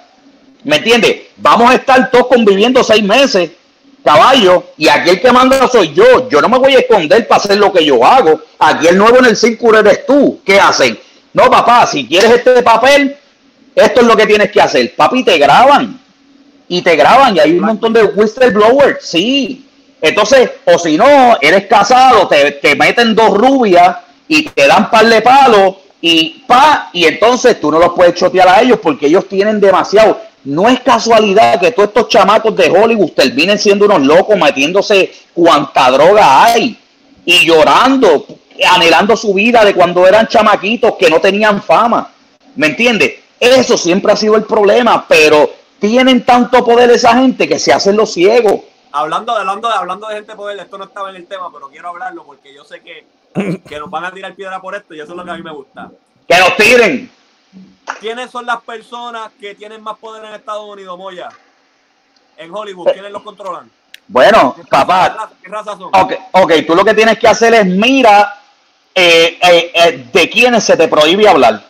¿Me entiendes? Vamos a estar todos conviviendo seis meses, caballo, y aquí el que manda soy yo. Yo no me voy a esconder para hacer lo que yo hago. Aquí el nuevo en el círculo eres tú. ¿Qué hacen? No, papá, si quieres este papel, esto es lo que tienes que hacer. Papi, te graban. Y te graban. Y hay un montón de whistleblowers. Sí. Entonces, o si no, eres casado, te, te meten dos rubias y te dan par de palos y pa, y entonces tú no los puedes chotear a ellos porque ellos tienen demasiado. No es casualidad que todos estos chamacos de Hollywood terminen siendo unos locos metiéndose cuanta droga hay y llorando, anhelando su vida de cuando eran chamaquitos que no tenían fama. ¿Me entiendes? Eso siempre ha sido el problema, pero tienen tanto poder esa gente que se hacen los ciegos. Hablando, hablando, hablando de gente de poder, esto no estaba en el tema, pero quiero hablarlo porque yo sé que, que nos van a tirar piedra por esto y eso es lo que a mí me gusta. Que nos tiren. ¿Quiénes son las personas que tienen más poder en Estados Unidos, Moya? En Hollywood, ¿quiénes los controlan? Bueno, ¿Qué papá. raza- ¿Qué razas son? Ok, ok, tú lo que tienes que hacer es mira eh, eh, eh, de quiénes se te prohíbe hablar.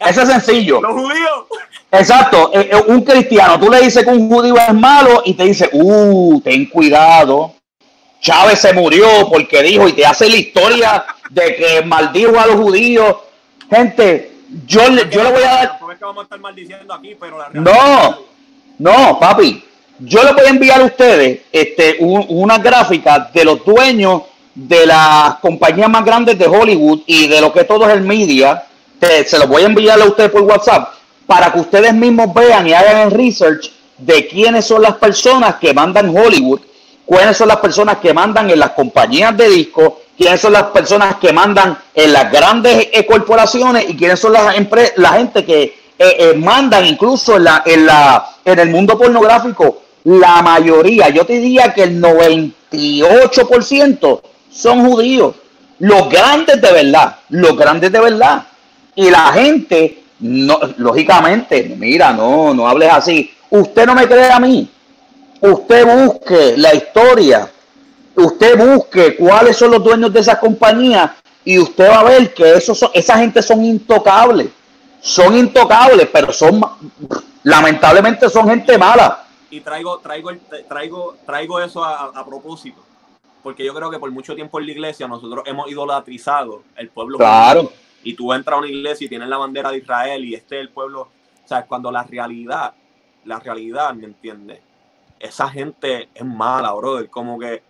Eso es sencillo. Los judíos. Exacto, eh, eh, un cristiano, tú le dices que un judío es malo y te dice, uh, ten cuidado. Chávez se murió porque dijo y te hace la historia de que maldijo a los judíos. Gente, yo le, yo le voy a dar... No, no, papi. Yo le voy a enviar a ustedes este, un- una gráfica de los dueños de las compañías más grandes de Hollywood y de lo que todo es el media. Se los voy a enviar a ustedes por WhatsApp para que ustedes mismos vean y hagan el research de quiénes son las personas que mandan Hollywood quiénes son las personas que mandan en las compañías de discos, quiénes son las personas que mandan en las grandes eh, corporaciones y quiénes son las la gente que eh, eh, mandan incluso en, la, en, la, en el mundo pornográfico. La mayoría, yo te diría que el 98% son judíos. Los grandes de verdad, los grandes de verdad. Y la gente, no, lógicamente, mira, no, no hables así. Usted no me cree a mí. Usted busque la historia. Usted busque cuáles son los dueños de esas compañías y usted va a ver que esos esa gente son intocables. Son intocables, pero son lamentablemente son gente mala. Y traigo, traigo, traigo, traigo eso a, a propósito porque yo creo que por mucho tiempo en la iglesia nosotros hemos idolatrizado el pueblo. Claro. Y tú entras a una iglesia y tienes la bandera de Israel y este es el pueblo. O sea, cuando la realidad, la realidad, ¿me entiendes? Esa gente es mala, brother. Como que.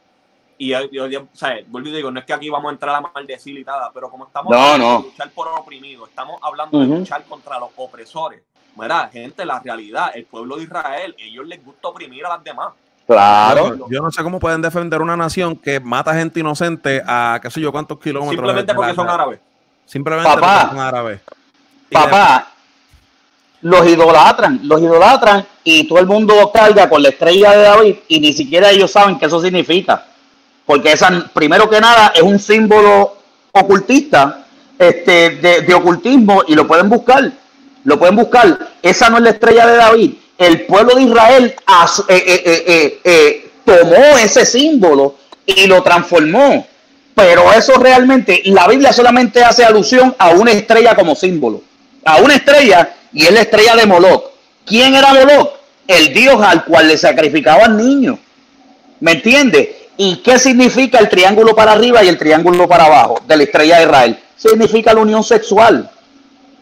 Y yo, o sea, vuelvo y digo, no es que aquí vamos a entrar a maldecir y nada, pero como estamos hablando de luchar por oprimidos, estamos hablando de luchar contra los opresores. Mira, gente, la realidad, el pueblo de Israel, ellos les gusta oprimir a las demás. Claro. Yo no sé cómo pueden defender una nación que mata gente inocente a qué sé yo cuántos kilómetros. Simplemente porque son árabes. Simplemente son árabes. Papá, los idolatran, los idolatran y todo el mundo carga con la estrella de David y ni siquiera ellos saben qué eso significa. Porque esa, primero que nada, es un símbolo ocultista, este, de, de ocultismo y lo pueden buscar. Lo pueden buscar. Esa no es la estrella de David el pueblo de Israel eh, eh, eh, tomó ese símbolo y lo transformó. Pero eso realmente, la Biblia solamente hace alusión a una estrella como símbolo. A una estrella, y es la estrella de Moloch. ¿Quién era Moloch? El dios al cual le sacrificaban niños. ¿Me entiendes? ¿Y qué significa el triángulo para arriba y el triángulo para abajo de la estrella de Israel? Significa la unión sexual.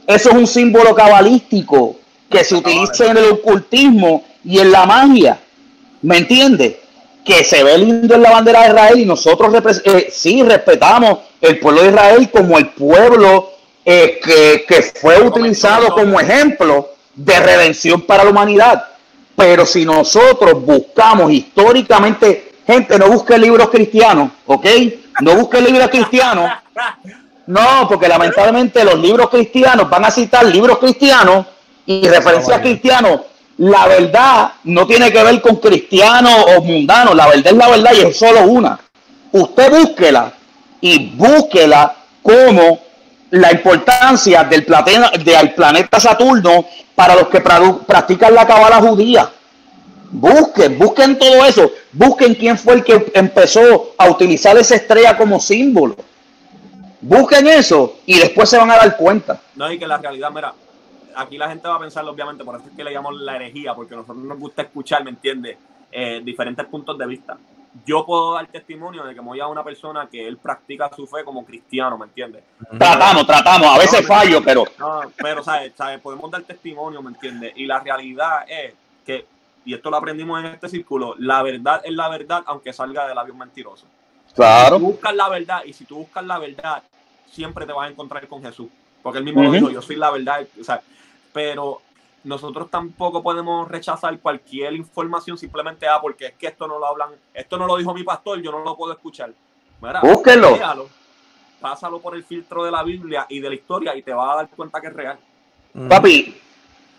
Eso es un símbolo cabalístico que se utiliza en el ocultismo y en la magia. ¿Me entiendes? Que se ve lindo en la bandera de Israel y nosotros eh, sí respetamos el pueblo de Israel como el pueblo eh, que, fue utilizado como ejemplo de redención para la humanidad. Pero si nosotros buscamos históricamente, gente, no busque libros cristianos, ¿ok? No busque libros cristianos. No, porque lamentablemente los libros cristianos van a citar libros cristianos y referencia a cristiano, la verdad no tiene que ver con cristiano o mundano, la verdad es la verdad y es solo una. Usted búsquela y búsquela como la importancia del, platena, del planeta Saturno para los que practican la cabala judía. Busquen, busquen todo eso. Busquen quién fue el que empezó a utilizar esa estrella como símbolo. Busquen eso y después se van a dar cuenta. No, y que la realidad, mira, aquí la gente va a pensar, obviamente, por eso es que le llamamos la herejía, porque a nosotros nos gusta escuchar, ¿me entiendes? Eh, diferentes puntos de vista. Yo puedo dar testimonio de que voy a una persona que él practica su fe como cristiano, ¿me entiendes? Tratamos, tratamos, a veces fallo, pero... No, pero, ¿sabes? ¿sabes? Podemos dar testimonio, ¿me entiendes? Y la realidad es que, y esto lo aprendimos en este círculo, la verdad es la verdad, aunque salga de labios mentirosos. Claro. Si tú buscas la verdad, y si tú buscas la verdad, siempre te vas a encontrar con Jesús. Porque él mismo lo dijo, yo soy la verdad. O sea, pero nosotros tampoco podemos rechazar cualquier información simplemente ah, porque es que esto no lo hablan, esto no lo dijo mi pastor, yo no lo puedo escuchar. Búsquenlo. pásalo por el filtro de la Biblia y de la historia y te vas a dar cuenta que es real. Papi,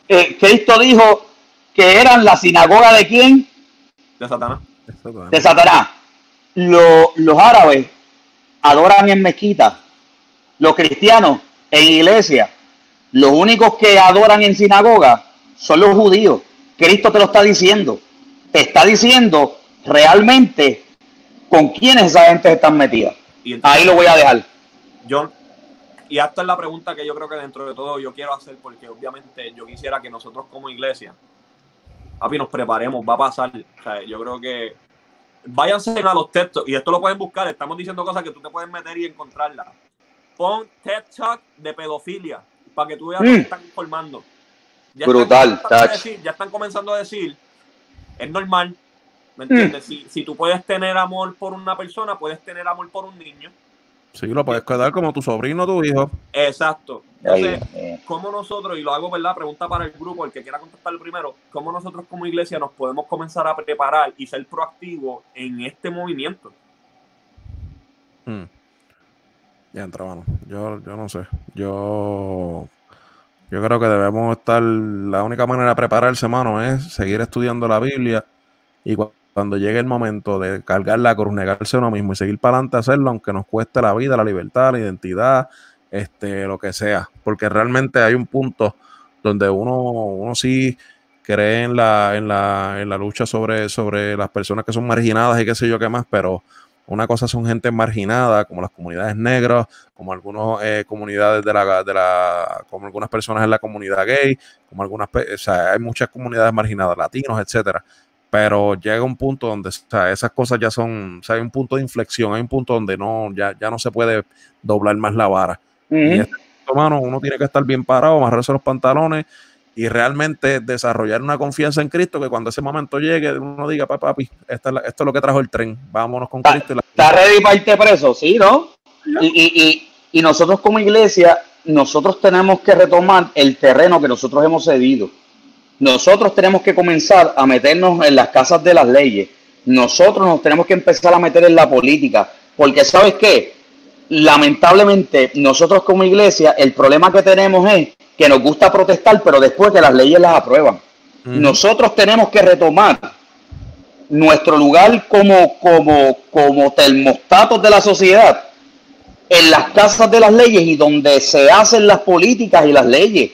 eh, Cristo dijo que eran la sinagoga de quién? De Satanás. De Satanás. los árabes adoran en mezquita, los cristianos en iglesia los únicos que adoran en sinagoga son los judíos. Cristo te lo está diciendo. Te está diciendo realmente con quiénes esa gente están metida. Ahí lo voy a dejar. John, y esta es la pregunta que yo creo que dentro de todo yo quiero hacer, porque obviamente yo quisiera que nosotros como iglesia, papi, nos preparemos, va a pasar. yo creo que váyanse a los textos, y esto lo pueden buscar, estamos diciendo cosas que tú te puedes meter y encontrarlas. Pon TED Talk de pedofilia para que tú veas mm. que están informando. Ya Brutal, están ya están comenzando a decir, es normal, ¿me entiendes? Mm. Si, si, tú puedes tener amor por una persona, puedes tener amor por un niño. Sí, lo puedes quedar como tu sobrino o tu hijo. Exacto. Entonces, ¿cómo nosotros, y lo hago, ¿verdad? Pregunta para el grupo, el que quiera contestar primero, ¿cómo nosotros como iglesia nos podemos comenzar a preparar y ser proactivos en este movimiento? Hmm. Entra. Yo, yo no sé. Yo, yo creo que debemos estar. La única manera de prepararse, mano, es seguir estudiando la Biblia y cuando llegue el momento de cargar la cruz, negarse uno mismo y seguir para adelante a hacerlo, aunque nos cueste la vida, la libertad, la identidad, este, lo que sea. Porque realmente hay un punto donde uno, uno sí cree en la, en la, en la lucha sobre, sobre las personas que son marginadas y qué sé yo qué más, pero una cosa son gente marginada, como las comunidades negras, como algunas eh, comunidades de la, de la, como algunas personas en la comunidad gay, como algunas, o sea, hay muchas comunidades marginadas, latinos, etcétera pero llega un punto donde esas cosas ya son, o sea, hay un punto de inflexión, hay un punto donde no, ya, ya no se puede doblar más la vara. Y este uno tiene que estar bien parado, amarrarse los pantalones y realmente desarrollar una confianza en Cristo que cuando ese momento llegue uno diga, papi, esto es, lo que trajo el tren, vámonos con Cristo. ¿Está ready para irte preso? Sí, ¿no? Y, y, y nosotros como iglesia, nosotros tenemos que retomar el terreno que nosotros hemos cedido. Nosotros tenemos que comenzar a meternos en las casas de las leyes. Nosotros nos tenemos que empezar a meter en la política. Porque sabes qué? Lamentablemente, nosotros como iglesia, el problema que tenemos es que nos gusta protestar, pero después que las leyes las aprueban. Nosotros tenemos que retomar nuestro lugar como, como, como termostatos de la sociedad en las casas de las leyes y donde se hacen las políticas y las leyes.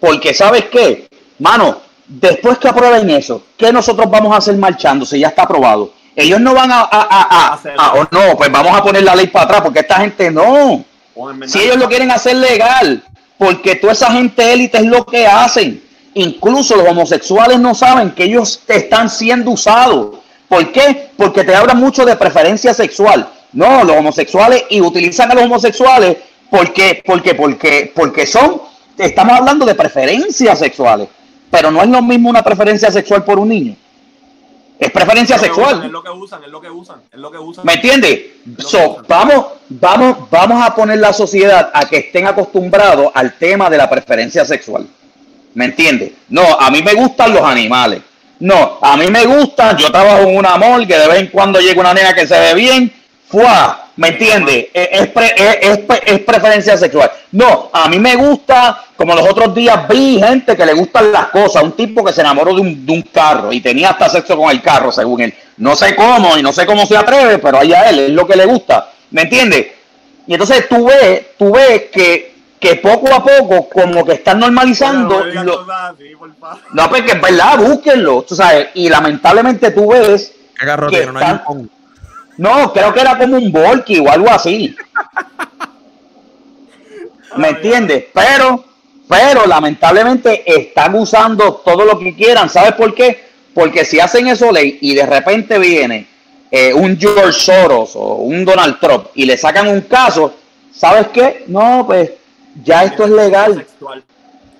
Porque sabes qué? Mano, después que aprueben eso, ¿qué nosotros vamos a hacer marchando si ya está aprobado? Ellos no van a, a, a, o no, pues vamos a poner la ley para atrás, porque esta gente no. Si ellos lo quieren hacer legal, porque toda esa gente élite es lo que hacen. Incluso los homosexuales no saben que ellos están siendo usados. ¿Por qué? Porque te hablan mucho de preferencia sexual. No, los homosexuales y utilizan a los homosexuales porque, porque, porque, porque son, estamos hablando de preferencias sexuales. Pero no es lo mismo una preferencia sexual por un niño. Es preferencia sexual. es lo que usan, es lo que usan, es lo que usan. ¿Me entiendes? vamos, vamos, vamos a poner la sociedad a que estén acostumbrados al tema de la preferencia sexual. ¿Me entiendes? No, a mí me gustan los animales. No, a mí me gustan, yo trabajo en un amor que de vez en cuando llega una nena que se ve bien, ¡fua! ¿Me entiende? Es, es, preferencia sexual. No, a mí me gusta, como los otros días vi gente que le gustan las cosas, un tipo que se enamoró de un, de un carro y tenía hasta sexo con el carro, según él. No sé cómo y no sé cómo se atreve, pero ahí a él es lo que le gusta. ¿Me entiende? Y entonces tú ves, tú ves que, que poco a poco como que están normalizando. no, no, porque es verdad, búsquenlo. Tú sabes, y lamentablemente tú ves. ¿Qué carro que no hay un no, creo que era como un Volky o algo así. ¿Me entiendes? Pero, pero lamentablemente están usando todo lo que quieran. ¿Sabes por qué? Porque si hacen eso ley y de repente viene eh, un George Soros o un Donald Trump y le sacan un caso, ¿sabes qué? No, pues ya esto es legal.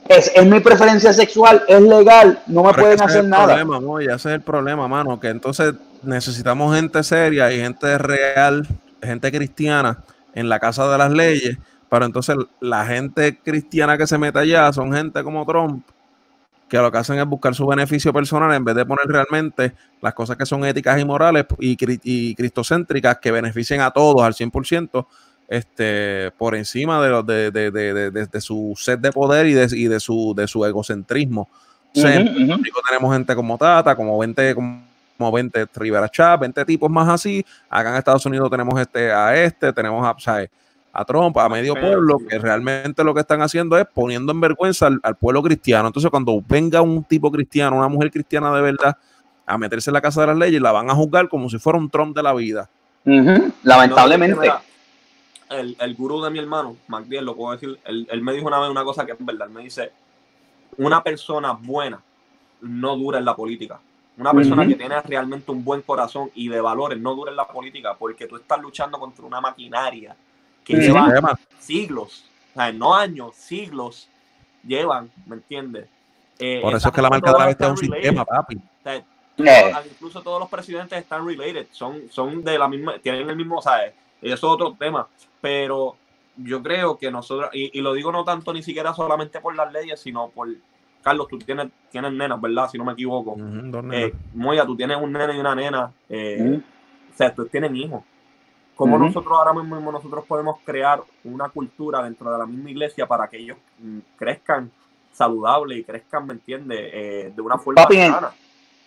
Es, es, mi preferencia sexual, es legal, no me pueden hacer nada. Problema, ese es el problema, mano, que entonces necesitamos gente seria y gente real, gente cristiana en la casa de las leyes, pero entonces la gente cristiana que se mete allá son gente como Trump, que lo que hacen es buscar su beneficio personal en vez de poner realmente las cosas que son éticas y morales y, y cristocéntricas que beneficien a todos al 100%. Este, por encima de, de, de, de, su sed de poder y de, y de, su, de su egocentrismo. tenemos gente como Tata, como 20, como como 20 Rivera Chat, 20 tipos más así. Acá en Estados Unidos tenemos este a este, tenemos a, a Trump, a medio pueblo, que realmente lo que están haciendo es poniendo en vergüenza al, pueblo cristiano. Entonces, cuando venga un tipo cristiano, una mujer cristiana de verdad, a meterse en la casa de las leyes, la van a juzgar como si fuera un Trump de la vida. Lamentablemente. el, el, gurú de mi hermano, MacDiel, lo puedo decir, él, él, me dijo una vez una cosa que es verdad. me dice: Una persona buena no dura en la política. Una persona que tiene realmente un buen corazón y de valores no dura en la política porque tú estás luchando contra una maquinaria que lleva siglos, o sea, no años, siglos llevan, ¿me entiendes? Eh, Por eso es que la marca de la bestia es un sistema, papi. Eh. incluso todos los presidentes están related, son, son de la misma, tienen el mismo, ¿sabes? eso es otro tema, pero yo creo que nosotros, y, lo digo no tanto ni siquiera solamente por las leyes, sino por, Carlos, tú tienes, tienes nenas, ¿verdad? Si no me equivoco. Uh Moya, tú tienes un nene y una nena, eh, o sea, tú tienen hijos. ¿Cómo nosotros ahora mismo nosotros podemos crear una cultura dentro de la misma iglesia para que ellos mm, crezcan saludables y crezcan, ¿me entiendes? Eh, de una forma Papi,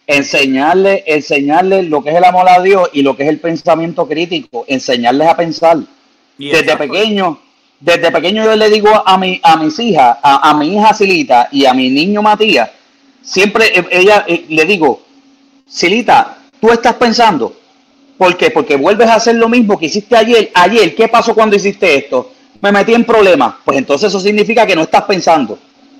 enseñarle, enseñarle lo que es el amor a Dios y lo que es el pensamiento crítico, enseñarles a pensar. desde pequeño, desde pequeño yo le digo a mi, a mis hijas, a, mi hija Silita y a mi niño Matías, siempre eh, ella eh, le digo, Silita, tú estás pensando, ¿Por qué? Porque vuelves a hacer lo mismo que hiciste ayer. Ayer, ¿qué pasó cuando hiciste esto? Me metí en problemas. Pues entonces eso significa que no estás pensando.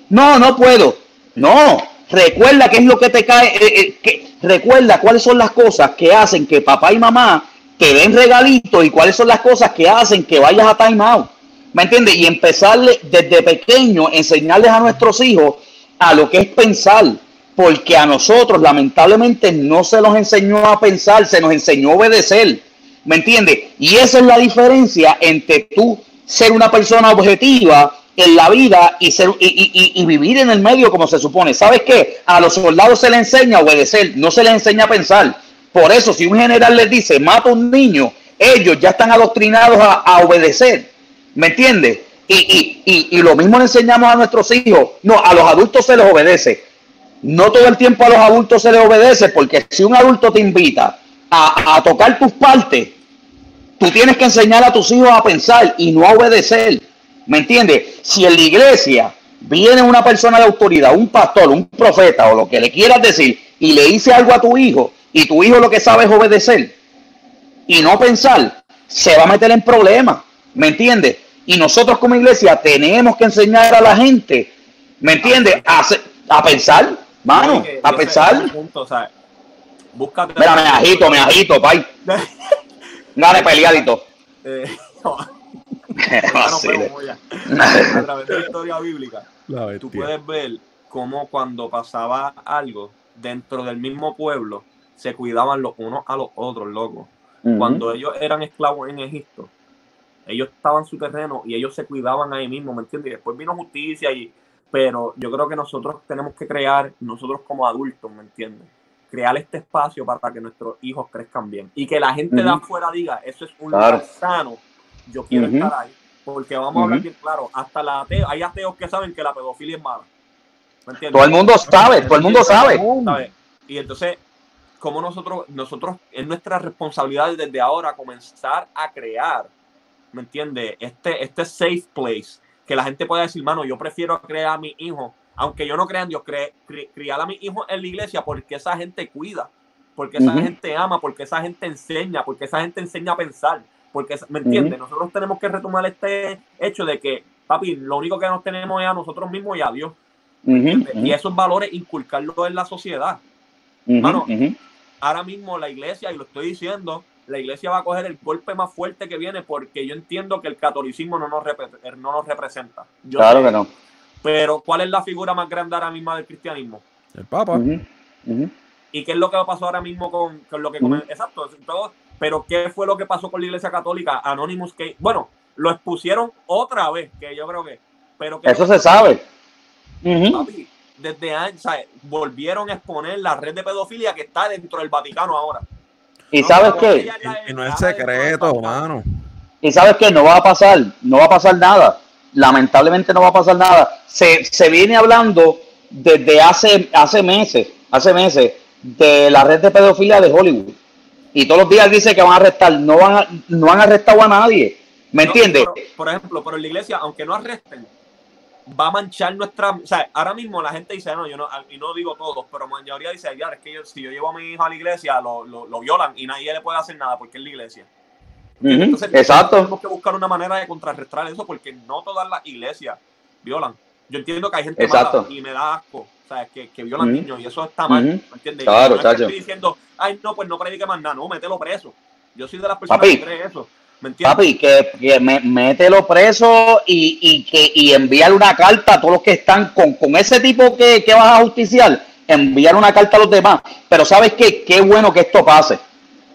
No, no puedo. No, recuerda qué es lo que te cae. Eh, recuerda cuáles son las cosas que hacen que papá y mamá te den regalitos y cuáles son las cosas que hacen que vayas a time out. ¿Me entiendes? Y empezarle desde pequeño, enseñarles a nuestros hijos a lo que es pensar porque a nosotros lamentablemente no se nos enseñó a pensar, se nos enseñó a obedecer. ¿Me entiendes? Y esa es la diferencia entre tú ser una persona objetiva en la vida y, ser, y, vivir en el medio como se supone. ¿Sabes qué? A los soldados se les enseña a obedecer, no se les enseña a pensar. Por eso, si un general les dice, mata a un niño, ellos ya están adoctrinados a obedecer. ¿Me entiendes? Y, y lo mismo le enseñamos a nuestros hijos. No, a los adultos se les obedece no todo el tiempo a los adultos se les obedece, porque si un adulto te invita a, tocar tus partes, tú tienes que enseñar a tus hijos a pensar y no a obedecer. ¿Me entiendes? Si en la iglesia viene una persona de autoridad, un pastor, un profeta o lo que le quieras decir, y le dice algo a tu hijo, y tu hijo lo que sabe es obedecer y no pensar, se va a meter en problemas. ¿Me entiendes? Y nosotros como iglesia tenemos que enseñar a la gente, ¿me entiendes? A, a pensar Mano, a pesar. Punto, o sea, búscate. Mira, me agito, me agito, pay. [LAUGHS] Dale, peleadito. Eh, [LAUGHS] [LAUGHS] a través de la historia bíblica, tú puedes ver cómo cuando pasaba algo dentro del mismo pueblo, se cuidaban los unos a los otros, loco. Cuando ellos eran esclavos en Egipto, ellos estaban en su terreno y ellos se cuidaban ahí mismo, ¿me entiendes? Y después vino justicia y pero yo creo que nosotros tenemos que crear, nosotros como adultos, ¿me entiendes? Crear este espacio para que nuestros hijos crezcan bien y que la gente de afuera diga, eso es un lugar sano, yo quiero estar ahí. Porque vamos a hablar bien claro, hasta la ateo, hay ateos que saben que la pedofilia es mala. ¿Me entiendes? Todo el mundo sabe, todo el mundo sabe. Y entonces, como nosotros, nosotros, es nuestra responsabilidad desde ahora comenzar a crear, ¿me entiendes? Este, este safe place que la gente pueda decir, mano, yo prefiero crear a mi hijo, aunque yo no crea en Dios, criar a mi hijo en la iglesia porque esa gente cuida, porque esa gente ama, porque esa gente enseña, porque esa gente enseña a pensar, porque, ¿me entiendes? Nosotros tenemos que retomar este hecho de que, papi, lo único que nos tenemos es a nosotros mismos y a Dios. Y esos valores inculcarlos en la sociedad. Mano, ahora mismo la iglesia, y lo estoy diciendo, la iglesia va a coger el golpe más fuerte que viene porque yo entiendo que el catolicismo no nos, no nos representa. claro que no. Pero ¿cuál es la figura más grande ahora mismo del cristianismo? El Papa. ¿Y qué es lo que pasó ahora mismo con, con lo que... Exacto, todo, pero ¿qué fue lo que pasó con la iglesia católica? Anonymous, que, bueno, lo expusieron otra vez, que yo creo que... Pero Eso se sabe. desde años, volvieron a exponer la red de pedofilia que está dentro del Vaticano ahora. ¿Y sabes qué? Y no es secreto, hermano. ¿Y sabes qué? No va a pasar, no va a pasar nada. Lamentablemente no va a pasar nada. Se, se viene hablando desde hace, hace meses, hace meses, de la red de pedofilia de Hollywood. Y todos los días dice que van a arrestar. No, van no han arrestado a nadie. ¿Me entiendes? Por ejemplo, pero en la iglesia, aunque no arresten, va a manchar nuestra. O sea, ahora mismo la gente dice, no, yo no, y no digo todos, pero mayoría dice, ya, es que si yo llevo a mi hijo a la iglesia, lo, lo, violan y nadie le puede hacer nada porque es la iglesia. Entonces, Exacto. tenemos que buscar una manera de contrarrestar eso porque no todas las iglesias violan. Yo entiendo que hay gente mala y me da asco, o sea, que, que violan niños y eso está mal, ¿me entiendes? Claro, no estoy diciendo, ay, no, pues no predique más nada, no, mételo preso. Yo soy de las personas que cree eso. Papi, que, que me, mételo preso y, y, que, y enviar una carta a todos los que están con, con ese tipo que, que vas a justiciar, enviar una carta a los demás. Pero ¿sabes qué? Qué bueno que esto pase.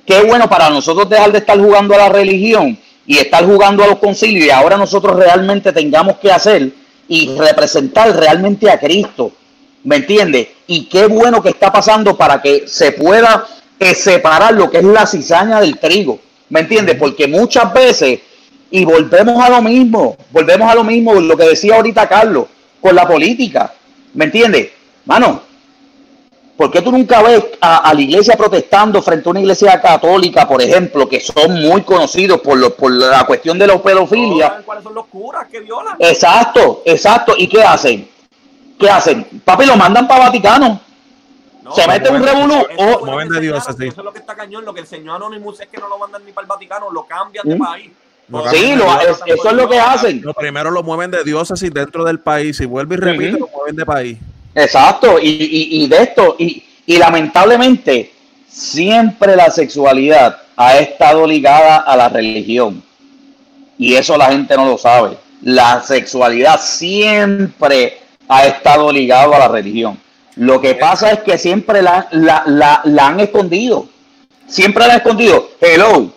Qué bueno para nosotros dejar de estar jugando a la religión y estar jugando a los concilios y ahora nosotros realmente tengamos que hacer y representar realmente a Cristo. ¿Me entiendes? Y qué bueno que está pasando para que se pueda eh, separar lo que es la cizaña del trigo. ¿Me entiendes? Porque muchas veces, y volvemos a lo mismo, volvemos a lo mismo, lo que decía ahorita Carlos, con la política. ¿Me entiendes? Mano, ¿Por qué tú nunca ves a, la iglesia protestando frente a una iglesia católica, por ejemplo, que son muy conocidos por, lo, por la cuestión de la pedofilia? ¿Cuáles son los curas que violan? Exacto, exacto. ¿Y qué hacen? ¿Qué hacen? Papi, lo mandan para Vaticano. Se mete un revolú. Eso, de Dios, así. eso es lo que está cañón. Lo que enseñó Anonymous es que no lo mandan ni para el Vaticano, lo cambian de ¿Mm? país. sí, eso es lo que hacen. Lo primero lo mueven de diócesis dentro del país. Y vuelve y repite, lo mueven de país. Exacto, y, y, y de esto, y, y lamentablemente, siempre la sexualidad ha estado ligada a la religión. Y eso la gente no lo sabe. La sexualidad siempre ha estado ligada a la religión. Lo que pasa es que siempre la, la, la, han escondido. Siempre la han escondido. Hello.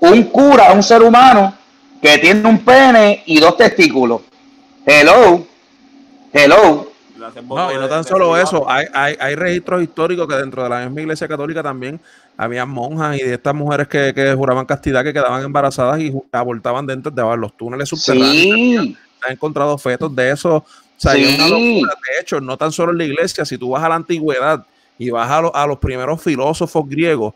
Un cura, un ser humano que tiene un pene y dos testículos. Hello. Hello. No, y no tan solo eso, hay, hay, hay, registros históricos que dentro de la misma iglesia católica también había monjas y de estas mujeres que, que juraban castidad que quedaban embarazadas y abortaban dentro de los túneles subterráneos. Sí. Han encontrado fetos de eso. O sea, De hecho, no tan solo en la iglesia, si tú vas a la antigüedad y vas a, a los primeros filósofos griegos,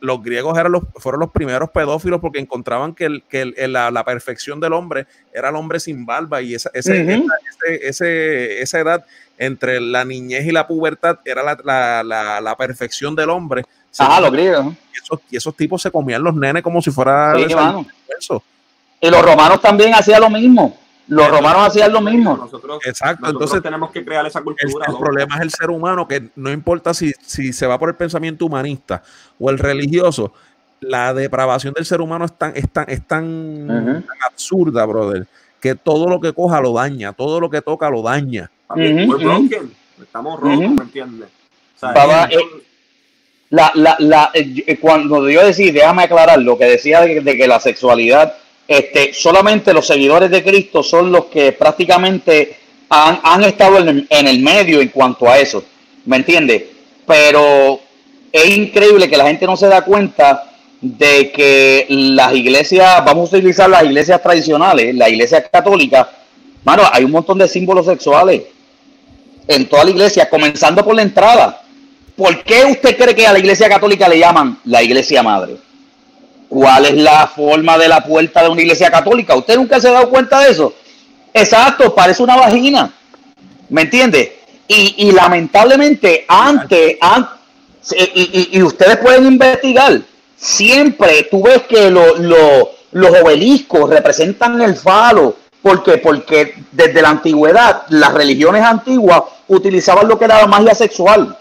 los griegos eran los, fueron los primeros pedófilos porque encontraban que, el, que la, perfección del hombre era el hombre sin barba y esa, ese, esa edad entre la niñez y la pubertad era la, perfección del hombre. Ah, los griegos. Y esos, tipos se comían los nenes como si fuera. Y los romanos también hacían lo mismo. Los romanos hacían lo mismo. Nosotros, Exacto. entonces tenemos que crear esa cultura. El, problema es el ser humano que no importa si, si se va por el pensamiento humanista o el religioso, la depravación del ser humano es tan, es tan, es tan, absurda, brother, que todo lo que coja lo daña, todo lo que toca lo daña. Estamos rotos, ¿me entiendes? Eh, la, la, la, eh, cuando yo decía, déjame aclarar lo que decía de que la sexualidad este, solamente los seguidores de Cristo son los que prácticamente han, estado en el, medio en cuanto a eso, ¿me entiendes? Pero es increíble que la gente no se da cuenta de que las iglesias, vamos a utilizar las iglesias tradicionales, la iglesia católica, mano, hay un montón de símbolos sexuales en toda la iglesia, comenzando por la entrada. ¿Por qué usted cree que a la iglesia católica le llaman la iglesia madre? ¿Cuál es la forma de la puerta de una iglesia católica? ¿Usted nunca se ha dado cuenta de eso? Exacto, parece una vagina. ¿Me entiende? Y, lamentablemente, antes, y, ustedes pueden investigar, siempre tú ves que los obeliscos representan el falo. ¿Por qué? Porque desde la antigüedad, las religiones antiguas utilizaban lo que era la magia sexual.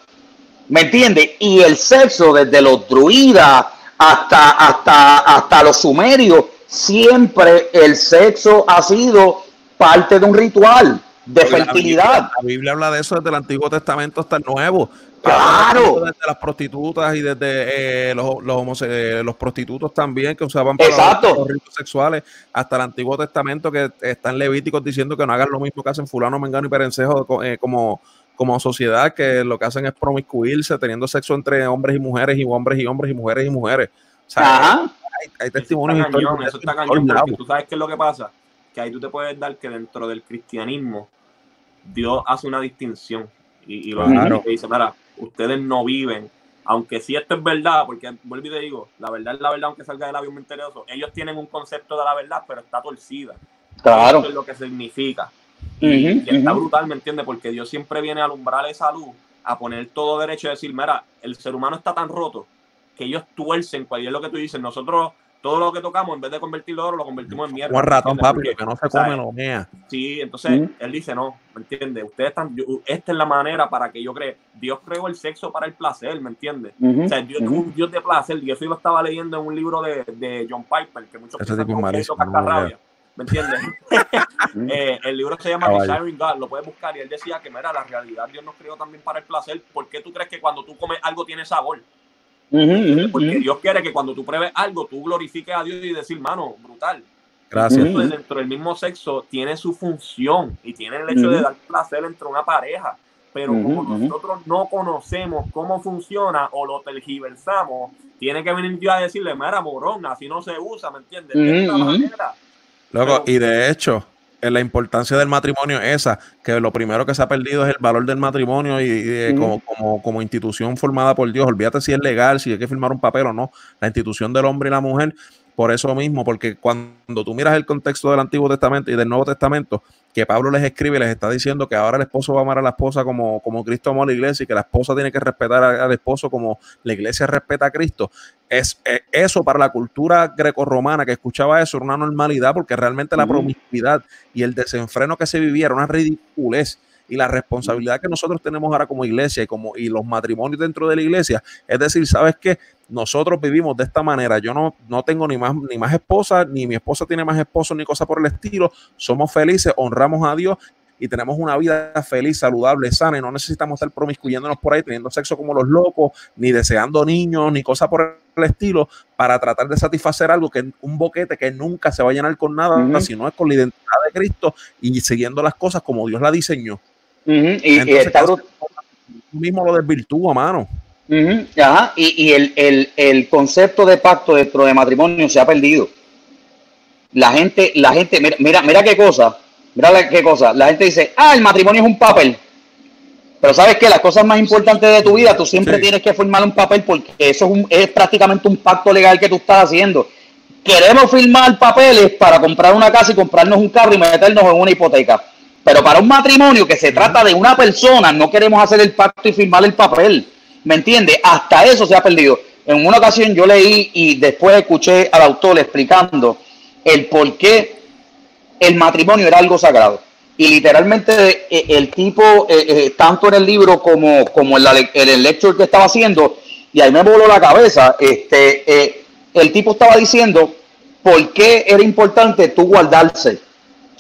¿Me entiende? Y el sexo, desde los druidas, hasta, hasta, hasta los sumerios, siempre el sexo ha sido parte de un ritual de fertilidad. La Biblia, habla de eso desde el Antiguo Testamento hasta el Nuevo. Claro. Desde las prostitutas y desde eh, los, los, eh, los, prostitutos también que usaban para los, ritos sexuales, hasta el Antiguo Testamento que están Levíticos diciendo que no hagan lo mismo que hacen fulano, mengano y perencejo eh, como, como sociedad que lo que hacen es promiscuirse, teniendo sexo entre hombres y mujeres y hombres y hombres y mujeres y mujeres. O sea, hay, testimonios eso está cañón, porque tú sabes qué es lo que pasa, que ahí tú te puedes dar que dentro del cristianismo Dios hace una distinción y, lo dice, mira, ustedes no viven, aunque si esto es verdad, porque vuelvo y te digo, la verdad es la verdad aunque salga del labio misterioso, ellos tienen un concepto de la verdad, pero está torcida. Claro. Eso es lo que significa. Y, está brutal, ¿me entiendes? Porque Dios siempre viene a alumbrar esa luz, a poner todo derecho y decir, mira, el ser humano está tan roto que ellos tuercen, cual es lo que tú dices, nosotros todo lo que tocamos, en vez de convertirlo en oro, lo convertimos en mierda. Un ratón, papi, que no se come, lo mea. Sí, entonces él dice, no, ¿me entiendes? Ustedes están, esta es la manera para que yo cree. Dios creó el sexo para el placer, ¿me entiendes? O sea, Dios, un Dios de placer. Y eso yo lo estaba leyendo en un libro de, de John Piper, que muchos Ese tipo ¿Me entiendes? [LAUGHS] Eh, el libro se llama Desiring God, lo puedes buscar. Y él decía que, mira, la realidad Dios nos creó también para el placer. ¿Por qué tú crees que cuando tú comes algo tiene sabor? Porque Dios quiere que cuando tú pruebes algo, tú glorifiques a Dios y decir, mano, brutal. Gracias. dentro del mismo sexo tiene su función y tiene el hecho de dar placer entre una pareja. Pero como nosotros no conocemos cómo funciona o lo tergiversamos, tiene que venir Dios a decirle, mira, morón, así no se usa, ¿me entiendes? De esta manera. Loco, y de hecho, la importancia del matrimonio es esa, que lo primero que se ha perdido es el valor del matrimonio y, como, como, como, institución formada por Dios. Olvídate si es legal, si hay que firmar un papel o no. La institución del hombre y la mujer por eso mismo, porque cuando tú miras el contexto del Antiguo Testamento y del Nuevo Testamento, que Pablo les escribe, les está diciendo que ahora el esposo va a amar a la esposa como, como Cristo amó a la iglesia y que la esposa tiene que respetar al esposo como la iglesia respeta a Cristo. Es, eh, eso para la cultura grecorromana que escuchaba eso era una normalidad porque realmente la promiscuidad y el desenfreno que se vivía era una ridiculez y la responsabilidad que nosotros tenemos ahora como iglesia y como y los matrimonios dentro de la iglesia, es decir, ¿sabes qué? Nosotros vivimos de esta manera. Yo no, no tengo ni más, ni más esposa, ni mi esposa tiene más esposo, ni cosa por el estilo. Somos felices, honramos a Dios y tenemos una vida feliz, saludable, sana y no necesitamos estar promiscuyéndonos por ahí, teniendo sexo como los locos, ni deseando niños, ni cosa por el estilo, para tratar de satisfacer algo que un boquete que nunca se va a llenar con nada, sino es con la identidad de Cristo y siguiendo las cosas como Dios la diseñó. Y, mismo lo desvirtúa, mano. Y, el, concepto de pacto dentro de matrimonio se ha perdido. La gente, la gente, mira, mira, qué cosa, mira qué cosa. La gente dice, ah, el matrimonio es un papel. Pero sabes que las cosas más importantes de tu vida, tú siempre tienes que firmar un papel porque eso es, es prácticamente un pacto legal que tú estás haciendo. Queremos firmar papeles para comprar una casa y comprarnos un carro y meternos en una hipoteca pero para un matrimonio que se trata de una persona, no queremos hacer el pacto y firmar el papel. ¿Me entiendes? Hasta eso se ha perdido. En una ocasión yo leí y después escuché al autor explicando el por qué el matrimonio era algo sagrado. Y literalmente eh, el tipo, eh, eh, tanto en el libro como, como en, la, el lecture que estaba haciendo, y ahí me voló la cabeza, este, el tipo estaba diciendo por qué era importante tú guardarse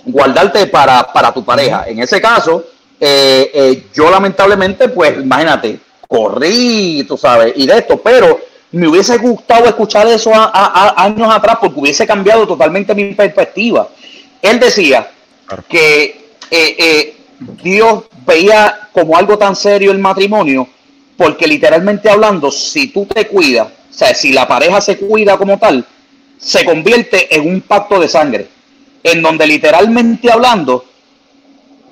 guardarte para, tu pareja. En ese caso, eh, eh, yo lamentablemente, pues imagínate, corrí, tú sabes, y de esto, pero me hubiese gustado escuchar eso a, años atrás porque hubiese cambiado totalmente mi perspectiva. Él decía que eh, Dios veía como algo tan serio el matrimonio porque literalmente hablando, si tú te cuidas, o sea, si la pareja se cuida como tal, se convierte en un pacto de sangre en donde literalmente hablando,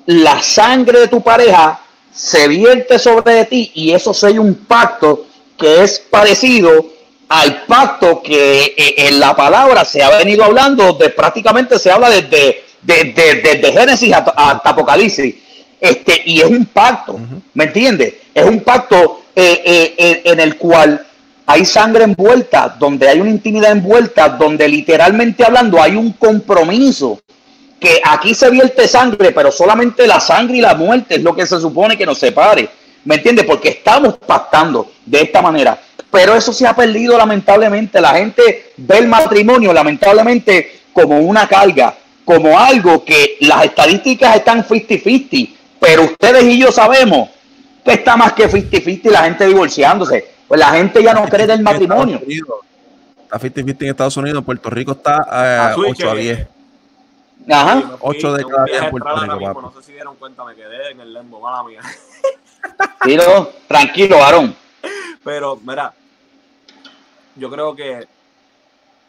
la sangre de tu pareja se vierte sobre ti y eso sea un pacto que es parecido al pacto que eh, en la palabra se ha venido hablando, de prácticamente se habla desde, desde, Génesis hasta, Apocalipsis. Este, y es un pacto, ¿me entiendes? Es un pacto eh, eh, en el cual hay sangre envuelta, donde hay una intimidad envuelta, donde literalmente hablando hay un compromiso. Que aquí se vierte sangre, pero solamente la sangre y la muerte es lo que se supone que nos separe. ¿Me entiendes? Porque estamos pactando de esta manera. Pero eso se ha perdido lamentablemente. La gente ve el matrimonio lamentablemente como una carga, como algo que las estadísticas están 50-50. Pero ustedes y yo sabemos que está más que 50-50 la gente divorciándose pues la gente ya no cree del matrimonio. Está 50-50 en Estados Unidos, en Puerto Rico está 8 a 10. Ajá. 8 de cada 10 en Puerto Rico. No sé si dieron cuenta, me quedé en el lembo, mala mía. [LAUGHS] Tiro, tranquilo, varón. Pero, mira, yo creo que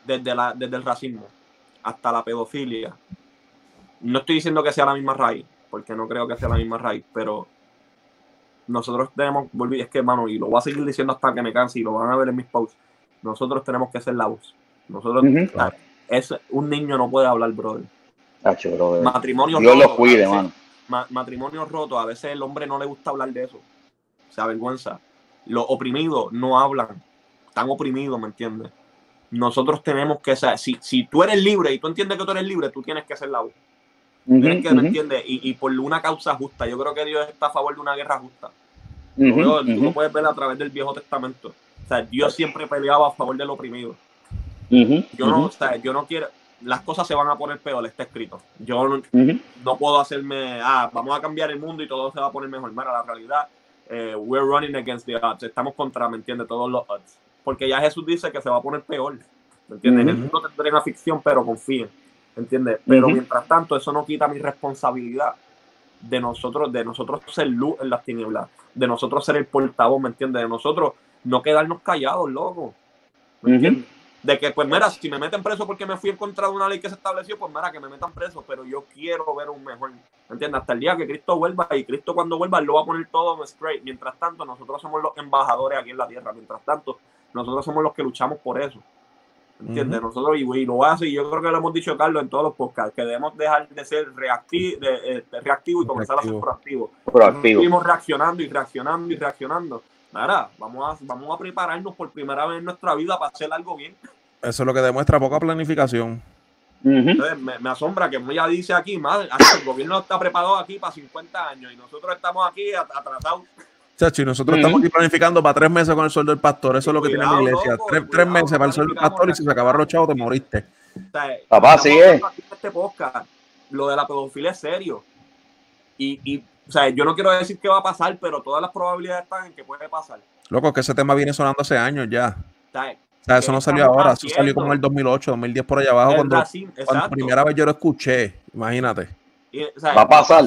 desde, la, desde el racismo hasta la pedofilia, no estoy diciendo que sea la misma raíz, porque no creo que sea la misma raíz, pero nosotros tenemos, volví, es que, mano, y lo voy a seguir diciendo hasta que me canse y lo van a ver en mis posts, nosotros tenemos que ser la voz. Nosotros, es, un niño no puede hablar, brother. Matrimonio Dios roto, lo cuide, mano. matrimonio roto, a veces el hombre no le gusta hablar de eso. Se avergüenza. Los oprimidos no hablan. Están oprimidos, ¿me entiendes? Nosotros tenemos que ser, si, si tú eres libre y tú entiendes que tú eres libre, tú tienes que ser la voz que, ¿me entiendes? Y, por una causa justa. Yo creo que Dios está a favor de una guerra justa. tú lo puedes ver a través del Viejo Testamento. O sea, Dios siempre peleaba a favor del oprimido. yo, no, o sea, yo no quiero. Las cosas se van a poner peor, está escrito. Yo no, puedo hacerme. Ah, vamos a cambiar el mundo y todo se va a poner mejor. Mira, la realidad, eh, we're running against the odds. Estamos contra, ¿me entiendes? Todos los odds. porque ya Jesús dice que se va a poner peor. ¿Me entiendes? Jesús no tendrá en aflicción, pero confíen. ¿Entiendes? Pero mientras tanto, eso no quita mi responsabilidad de nosotros, de nosotros ser luz en las tinieblas, de nosotros ser el portavoz, ¿me entiendes? De nosotros no quedarnos callados, loco. ¿Me entiendes? De que, pues mira, si me meten preso porque me fui en contra de una ley que se estableció, pues mira, que me metan preso, pero yo quiero ver un mejor, ¿me entiendes? Hasta el día que Cristo vuelva y Cristo cuando vuelva lo va a poner todo straight. Mientras tanto, nosotros somos los embajadores aquí en la tierra. Mientras tanto, nosotros somos los que luchamos por eso. ¿Me ¿Entiendes? Nosotros, y, y lo hace, y yo creo que lo hemos dicho, Carlos, en todos los podcasts, que debemos dejar de ser reacti de, eh, reactivos y comenzar a ser Reactivo. proactivos. Proactivo. Seguimos reaccionando y reaccionando y reaccionando. Nada, vamos a, vamos a prepararnos por primera vez en nuestra vida para hacer algo bien. Eso es lo que demuestra poca planificación. Entonces, me, me asombra que ella dice aquí, madre, el gobierno está preparado aquí para 50 años y nosotros estamos aquí at- atrasados. Chacho, y nosotros estamos aquí planificando para tres meses con el sueldo del pastor. Eso es lo que tiene la iglesia. loco, tres, cuidado, tres meses para el sueldo del pastor y si se acabaron los chavos te moriste. O sea, Papá, hablando es. Este podcast, lo de la pedofilia es serio. Y, y, o sea, yo no quiero decir que va a pasar, pero todas las probabilidades están en que puede pasar. Loco, que ese tema viene sonando hace años ya. O sea, O sea, eso ¿Qué no salió ahora. Eso salió como en el 2008, 2010 por allá abajo. el Cuando, racismo, cuando primera vez yo lo escuché. Imagínate. Y, o sea, Va a pasar.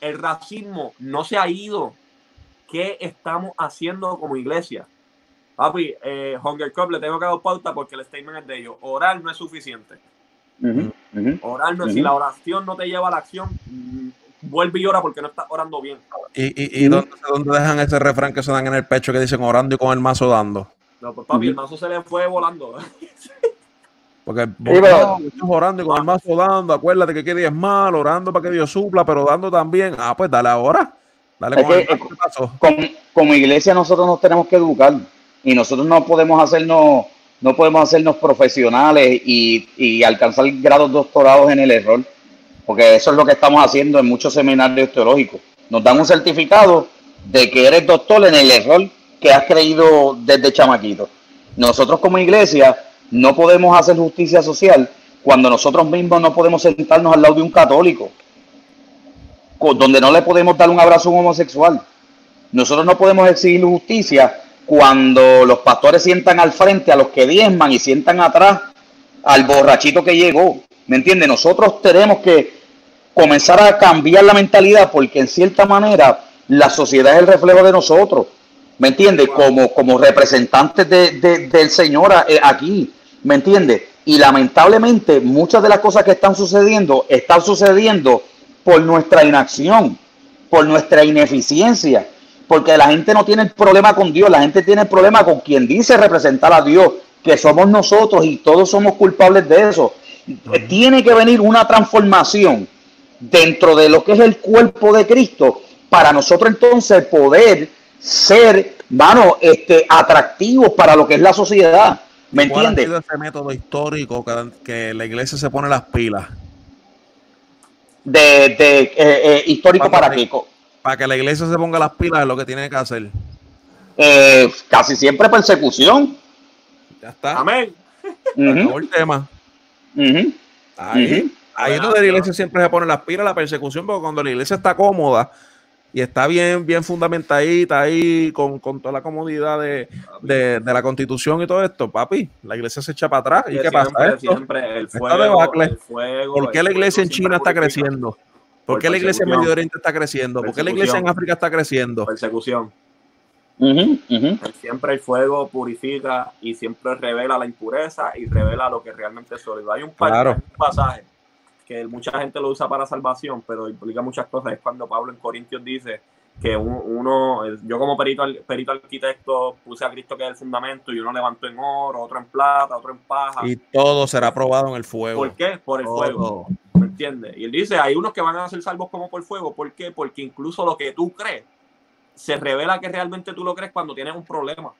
El racismo no se ha ido. ¿Qué estamos haciendo como iglesia? Papi, eh, Hunger Cup le tengo que dar pauta porque el statement es de ellos. Orar no es suficiente. Ujú. Orar no es, si Ujú. la oración no te lleva a la acción, mm, vuelve y ora porque no estás orando bien. ¿Y, y, dónde, dónde dejan ese refrán que se dan en el pecho que dicen orando y con el mazo dando? No, pues papi, el mazo se le fue volando. [LAUGHS] Porque pero- no, estás orando y con el mazo dando, acuérdate que qué es mal, orando para que Dios supla, pero dando también. Ah, pues dale ahora. Dale Es con el que- mazo, ¿qué pasó? como, como iglesia nosotros nos tenemos que educar y nosotros no podemos hacernos no podemos hacernos profesionales y, y alcanzar grados doctorados en el error porque eso es lo que estamos haciendo en muchos seminarios teológicos. Nos dan un certificado de que eres doctor en el error que has creído desde chamaquito. Nosotros como iglesia no podemos hacer justicia social cuando nosotros mismos no podemos sentarnos al lado de un católico. co- donde no le podemos dar un abrazo a un homosexual nosotros no podemos exigir justicia cuando los pastores sientan al frente a los que diezman y sientan atrás al borrachito que llegó. ¿Me entiende? Nosotros tenemos que comenzar a cambiar la mentalidad porque en cierta manera la sociedad es el reflejo de nosotros. ¿Me entiende? Como, como representantes de, de- del Señor eh, aquí. ¿Me entiende? Y lamentablemente muchas de las cosas que están sucediendo están sucediendo por nuestra inacción, por nuestra ineficiencia porque la gente no tiene el problema con Dios, la gente tiene el problema con quien dice representar a Dios, que somos nosotros y todos somos culpables de eso. Tiene que venir una transformación dentro de lo que es el cuerpo de Cristo para nosotros entonces poder ser, mano, este, atractivos para lo que es la sociedad. ¿Me ¿Cuál ha entiendes? ese método histórico que, que la iglesia se pone las pilas? De, de eh, eh, histórico para? Co- Para que la iglesia se ponga las pilas es lo que tiene que hacer. Eh, casi siempre persecución. Ya está. Amén. El tema. Ahí, ahí es donde la iglesia siempre se pone las pilas, la persecución, porque cuando la iglesia está cómoda y está bien, bien fundamentadita ahí, con, con toda la comodidad de, de- de la constitución y todo esto, papi, la iglesia se echa para atrás. ¿Y Que qué pasa? siempre, Esto? siempre el fuego, debacle. el fuego, ¿Por qué la iglesia en China está creciendo? ¿Por Por qué la iglesia en. Medio Oriente está creciendo? ¿Por qué la iglesia en. África está creciendo? Persecución. Siempre el fuego purifica y siempre revela la impureza y revela lo que realmente es sólido. Hay un, par- Claro. hay un pasaje que mucha gente lo usa para salvación, pero implica muchas cosas. Es cuando Pablo en Corintios dice que un- uno, yo como perito, perito arquitecto puse a Cristo que es el fundamento y uno levantó en oro, otro en plata, otro en paja. Y todo será probado en el fuego. ¿Por qué? Por el Todo. fuego. ¿Me entiendes? Y él dice, hay unos que van a ser salvos como por fuego. ¿Por qué? Porque incluso lo que tú crees se revela que realmente tú lo crees cuando tienes un problema.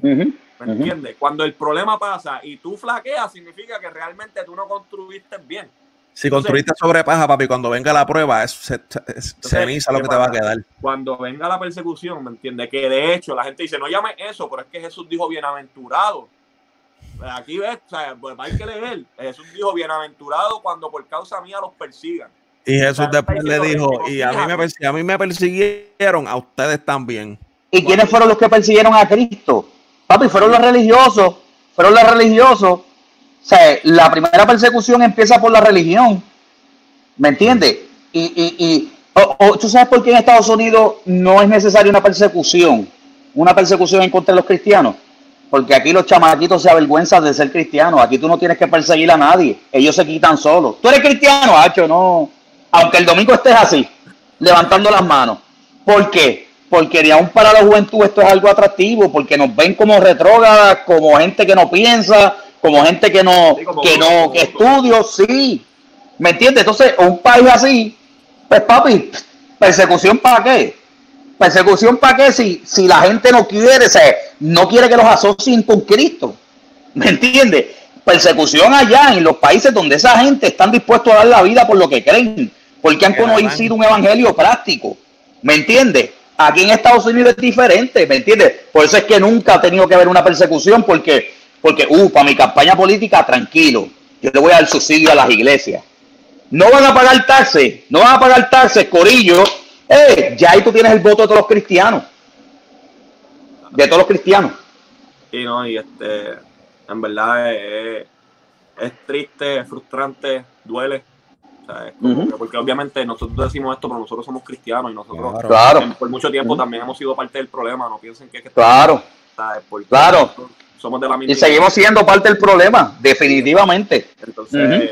Ujú. ¿Me entiendes? Cuando el problema pasa y tú flaqueas, significa que realmente tú no construiste bien. Si construiste sobre paja, papi, cuando venga la prueba, es, es Entonces, ceniza lo ¿qué que te va a quedar. Cuando venga la persecución, ¿me entiendes? Que de hecho la gente dice, no llame eso, pero es que Jesús dijo bienaventurado. Pues Aquí ves, o sea, pues hay que leer. Jesús dijo bienaventurado cuando por causa mía los persigan. Y Jesús después le dijo, y a mí, me, a mí me persiguieron, a ustedes también. ¿Y quiénes fueron los que persiguieron a Cristo? Papi, fueron los religiosos, fueron los religiosos. O sea, la primera persecución empieza por la religión. ¿Me entiendes? Y, y, y ¿tú sabes por qué en Estados Unidos no es necesaria una persecución? Una persecución en contra de los cristianos. Porque aquí los chamaquitos se avergüenzan de ser cristianos. Aquí tú no tienes que perseguir a nadie. Ellos se quitan solos. Tú eres cristiano, hacho, no. Aunque el domingo estés así, levantando las manos. ¿Por qué? Porque ni aún para la juventud esto es algo atractivo, porque nos ven como retrógradas, como gente que no piensa, como gente que no, que no, que estudio, sí. ¿Me entiendes? Entonces, un país así, pues papi, persecución para qué? Persecución para qué si, si la gente no quiere, no quiere que los asocien con Cristo. ¿Me entiendes? Persecución allá en los países donde esa gente están dispuestos a dar la vida por lo que creen, porque han conocido un evangelio práctico. ¿Me entiendes? Aquí en Estados Unidos es diferente, ¿me entiendes? Por eso es que nunca ha tenido que haber una persecución, porque, porque, uh, para mi campaña política, tranquilo, yo le voy a dar subsidio a las iglesias. No van a pagar taxes, no van a pagar taxes, corillo, eh, ya ahí tú tienes el voto de todos los cristianos. De todos los cristianos. Y no, y este, en verdad es, triste, es frustrante, duele. Porque obviamente nosotros decimos esto, pero nosotros somos cristianos y nosotros claro. por mucho tiempo también hemos sido parte del problema. No piensen que es que claro. claro. Somos de la misma. Y seguimos siendo parte del problema, definitivamente. Entonces,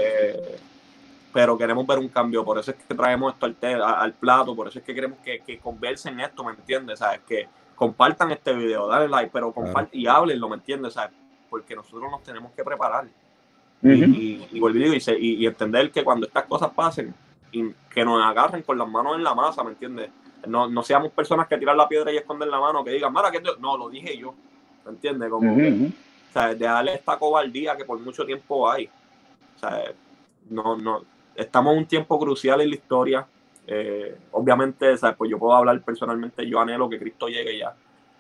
pero queremos ver un cambio, por eso es que traemos esto al, al plato, por eso es que queremos que, que conversen esto, ¿me entiendes? ¿Sabes? Que compartan este video, dale like, pero compartan y háblenlo, ¿me entiendes? ¿Sabes? Porque nosotros nos tenemos que preparar. y, y, y, y, entender que cuando estas cosas pasen, y que nos agarren con las manos en la masa, ¿me entiendes? No, no seamos personas que tiran la piedra y esconden la mano, que digan, Mara, que no, lo dije yo, ¿me entiendes? Como que, ¿sabes? De darle esta cobardía que por mucho tiempo hay. ¿sabes? No, no, estamos en un tiempo crucial en la historia. Eh, obviamente, pues yo puedo hablar personalmente, yo anhelo que Cristo llegue ya.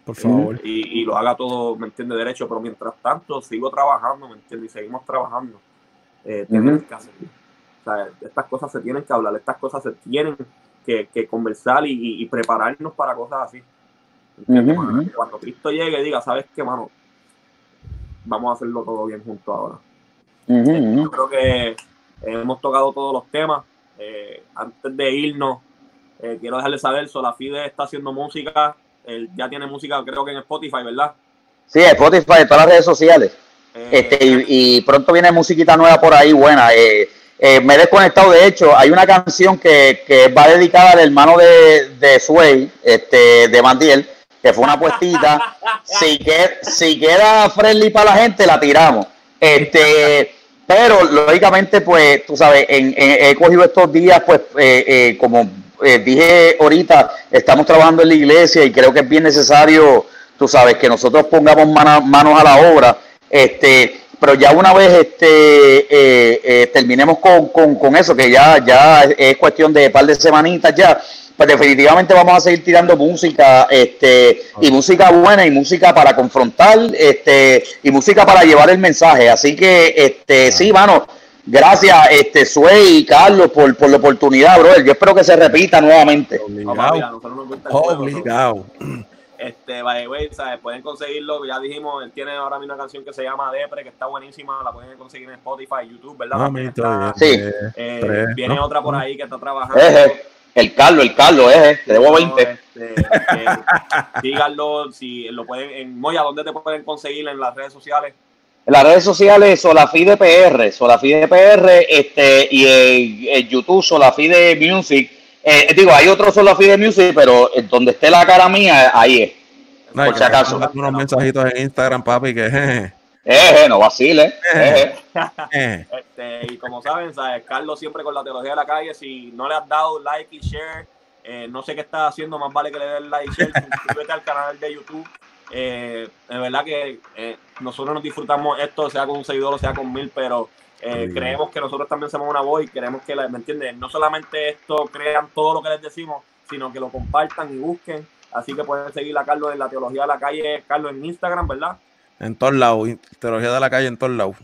Por favor. Y, lo haga todo, ¿me entiende? Derecho, pero mientras tanto sigo trabajando, ¿me entiende? Y seguimos trabajando. Eh, que hacer. estas cosas se tienen que hablar, estas cosas se tienen que, conversar y, prepararnos para cosas así. Cuando Cristo llegue, diga, ¿sabes qué, mano? Vamos a hacerlo todo bien juntos ahora. Yo creo que hemos tocado todos los temas. Eh, antes de irnos, eh, quiero dejarles saber, Solafide está haciendo música, él ya tiene música creo que en Spotify, ¿verdad? Sí, Spotify, todas las redes sociales. Eh, este, y, pronto viene musiquita nueva por ahí, buena. me he desconectado, de hecho, hay una canción que, que va dedicada al hermano de, de Sway, este, de Mandiel, que fue una puestita. si, que, si queda friendly para la gente, la tiramos. Este, pero lógicamente, pues, tú sabes, en, he cogido estos días, pues, eh, eh, como eh, dije ahorita, estamos trabajando en la iglesia y creo que es bien necesario, tú sabes, que nosotros pongamos manos a la obra. Este, pero ya una vez este, terminemos con, con, con, eso, que ya, ya es cuestión de un par de semanitas ya, pues definitivamente vamos a seguir tirando música, este, y música buena y música para confrontar, este, y música para llevar el mensaje. Así que, este, sí, mano, gracias, este, Sue y Carlos por, por la oportunidad, brother. Yo espero que se repita nuevamente. Obligado. Este, by way, ¿sabes? pueden conseguirlo, ya dijimos, él tiene ahora mismo una canción que se llama Depre, que está buenísima, la pueden conseguir en Spotify, YouTube, ¿verdad? Ah, sí. Eh, viene otra por ahí que está trabajando. El Carlos, el Carlos, eh, te debo 20. Este, díganlo, si lo pueden, en Moya, ¿dónde te pueden conseguir en las redes sociales? En las redes sociales, Solafide PR, Solafide PR, este, y en, YouTube, Solafide Music. Eh, digo, hay otro Solafide Music, pero donde esté la cara mía, ahí es. por si acaso. Unos mensajitos en Instagram, papi, que Eh, no vacile. Eh. este, y como saben, ¿sabes? Carlos siempre con la teología de la calle. Si no le has dado like y share, eh, no sé qué estás haciendo, más vale que le des like y share. [LAUGHS] Suscríbete al canal de YouTube. Eh, es verdad que eh, nosotros nos disfrutamos esto, sea con un seguidor o sea con mil, pero creemos que nosotros también somos una voz y queremos que, ¿me entienden? No solamente esto crean todo lo que les decimos, sino que lo compartan y busquen. Así que pueden seguir a Carlos en la teología de la calle, Carlos en Instagram, ¿verdad? En todos lados, teología de la calle en todos lados.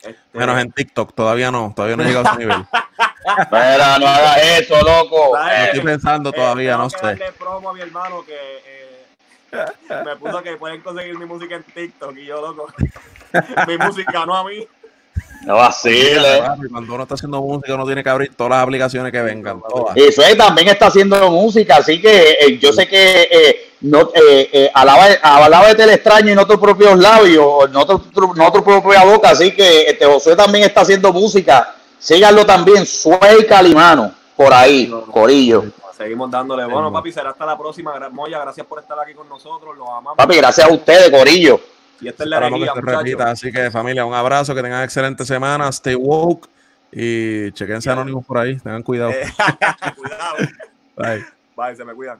Este... Menos en TikTok, todavía no, todavía no he llegado a ese nivel. [LAUGHS] Espera, no hagas eso, loco. estoy pensando todavía, no sé. promo a mi hermano que eh, me puso que pueden conseguir mi música en TikTok y yo, loco. [LAUGHS] mi música, no a mí. No así, Cuando uno está haciendo música, uno tiene que abrir todas las aplicaciones que vengan. Todas. Y Fue también está haciendo música, así que eh, yo sé que eh, no, eh, eh, alaba, el extraño en otros propios labios, en otro, en propia boca, así que este José también está haciendo música. Síganlo también, Suey Calimano, por ahí, Corillo. Seguimos dándole. Bueno, papi, será hasta la próxima. Moya, gracias por estar aquí con nosotros. Los amamos. Papi, gracias a ustedes, Corillo. Y esta es la herejía, Así que, familia, un abrazo, que tengan excelente semana. Stay woke y chequense anónimos por ahí. Tengan cuidado. [LAUGHS] cuidado. Bye. Bye, se me cuidan.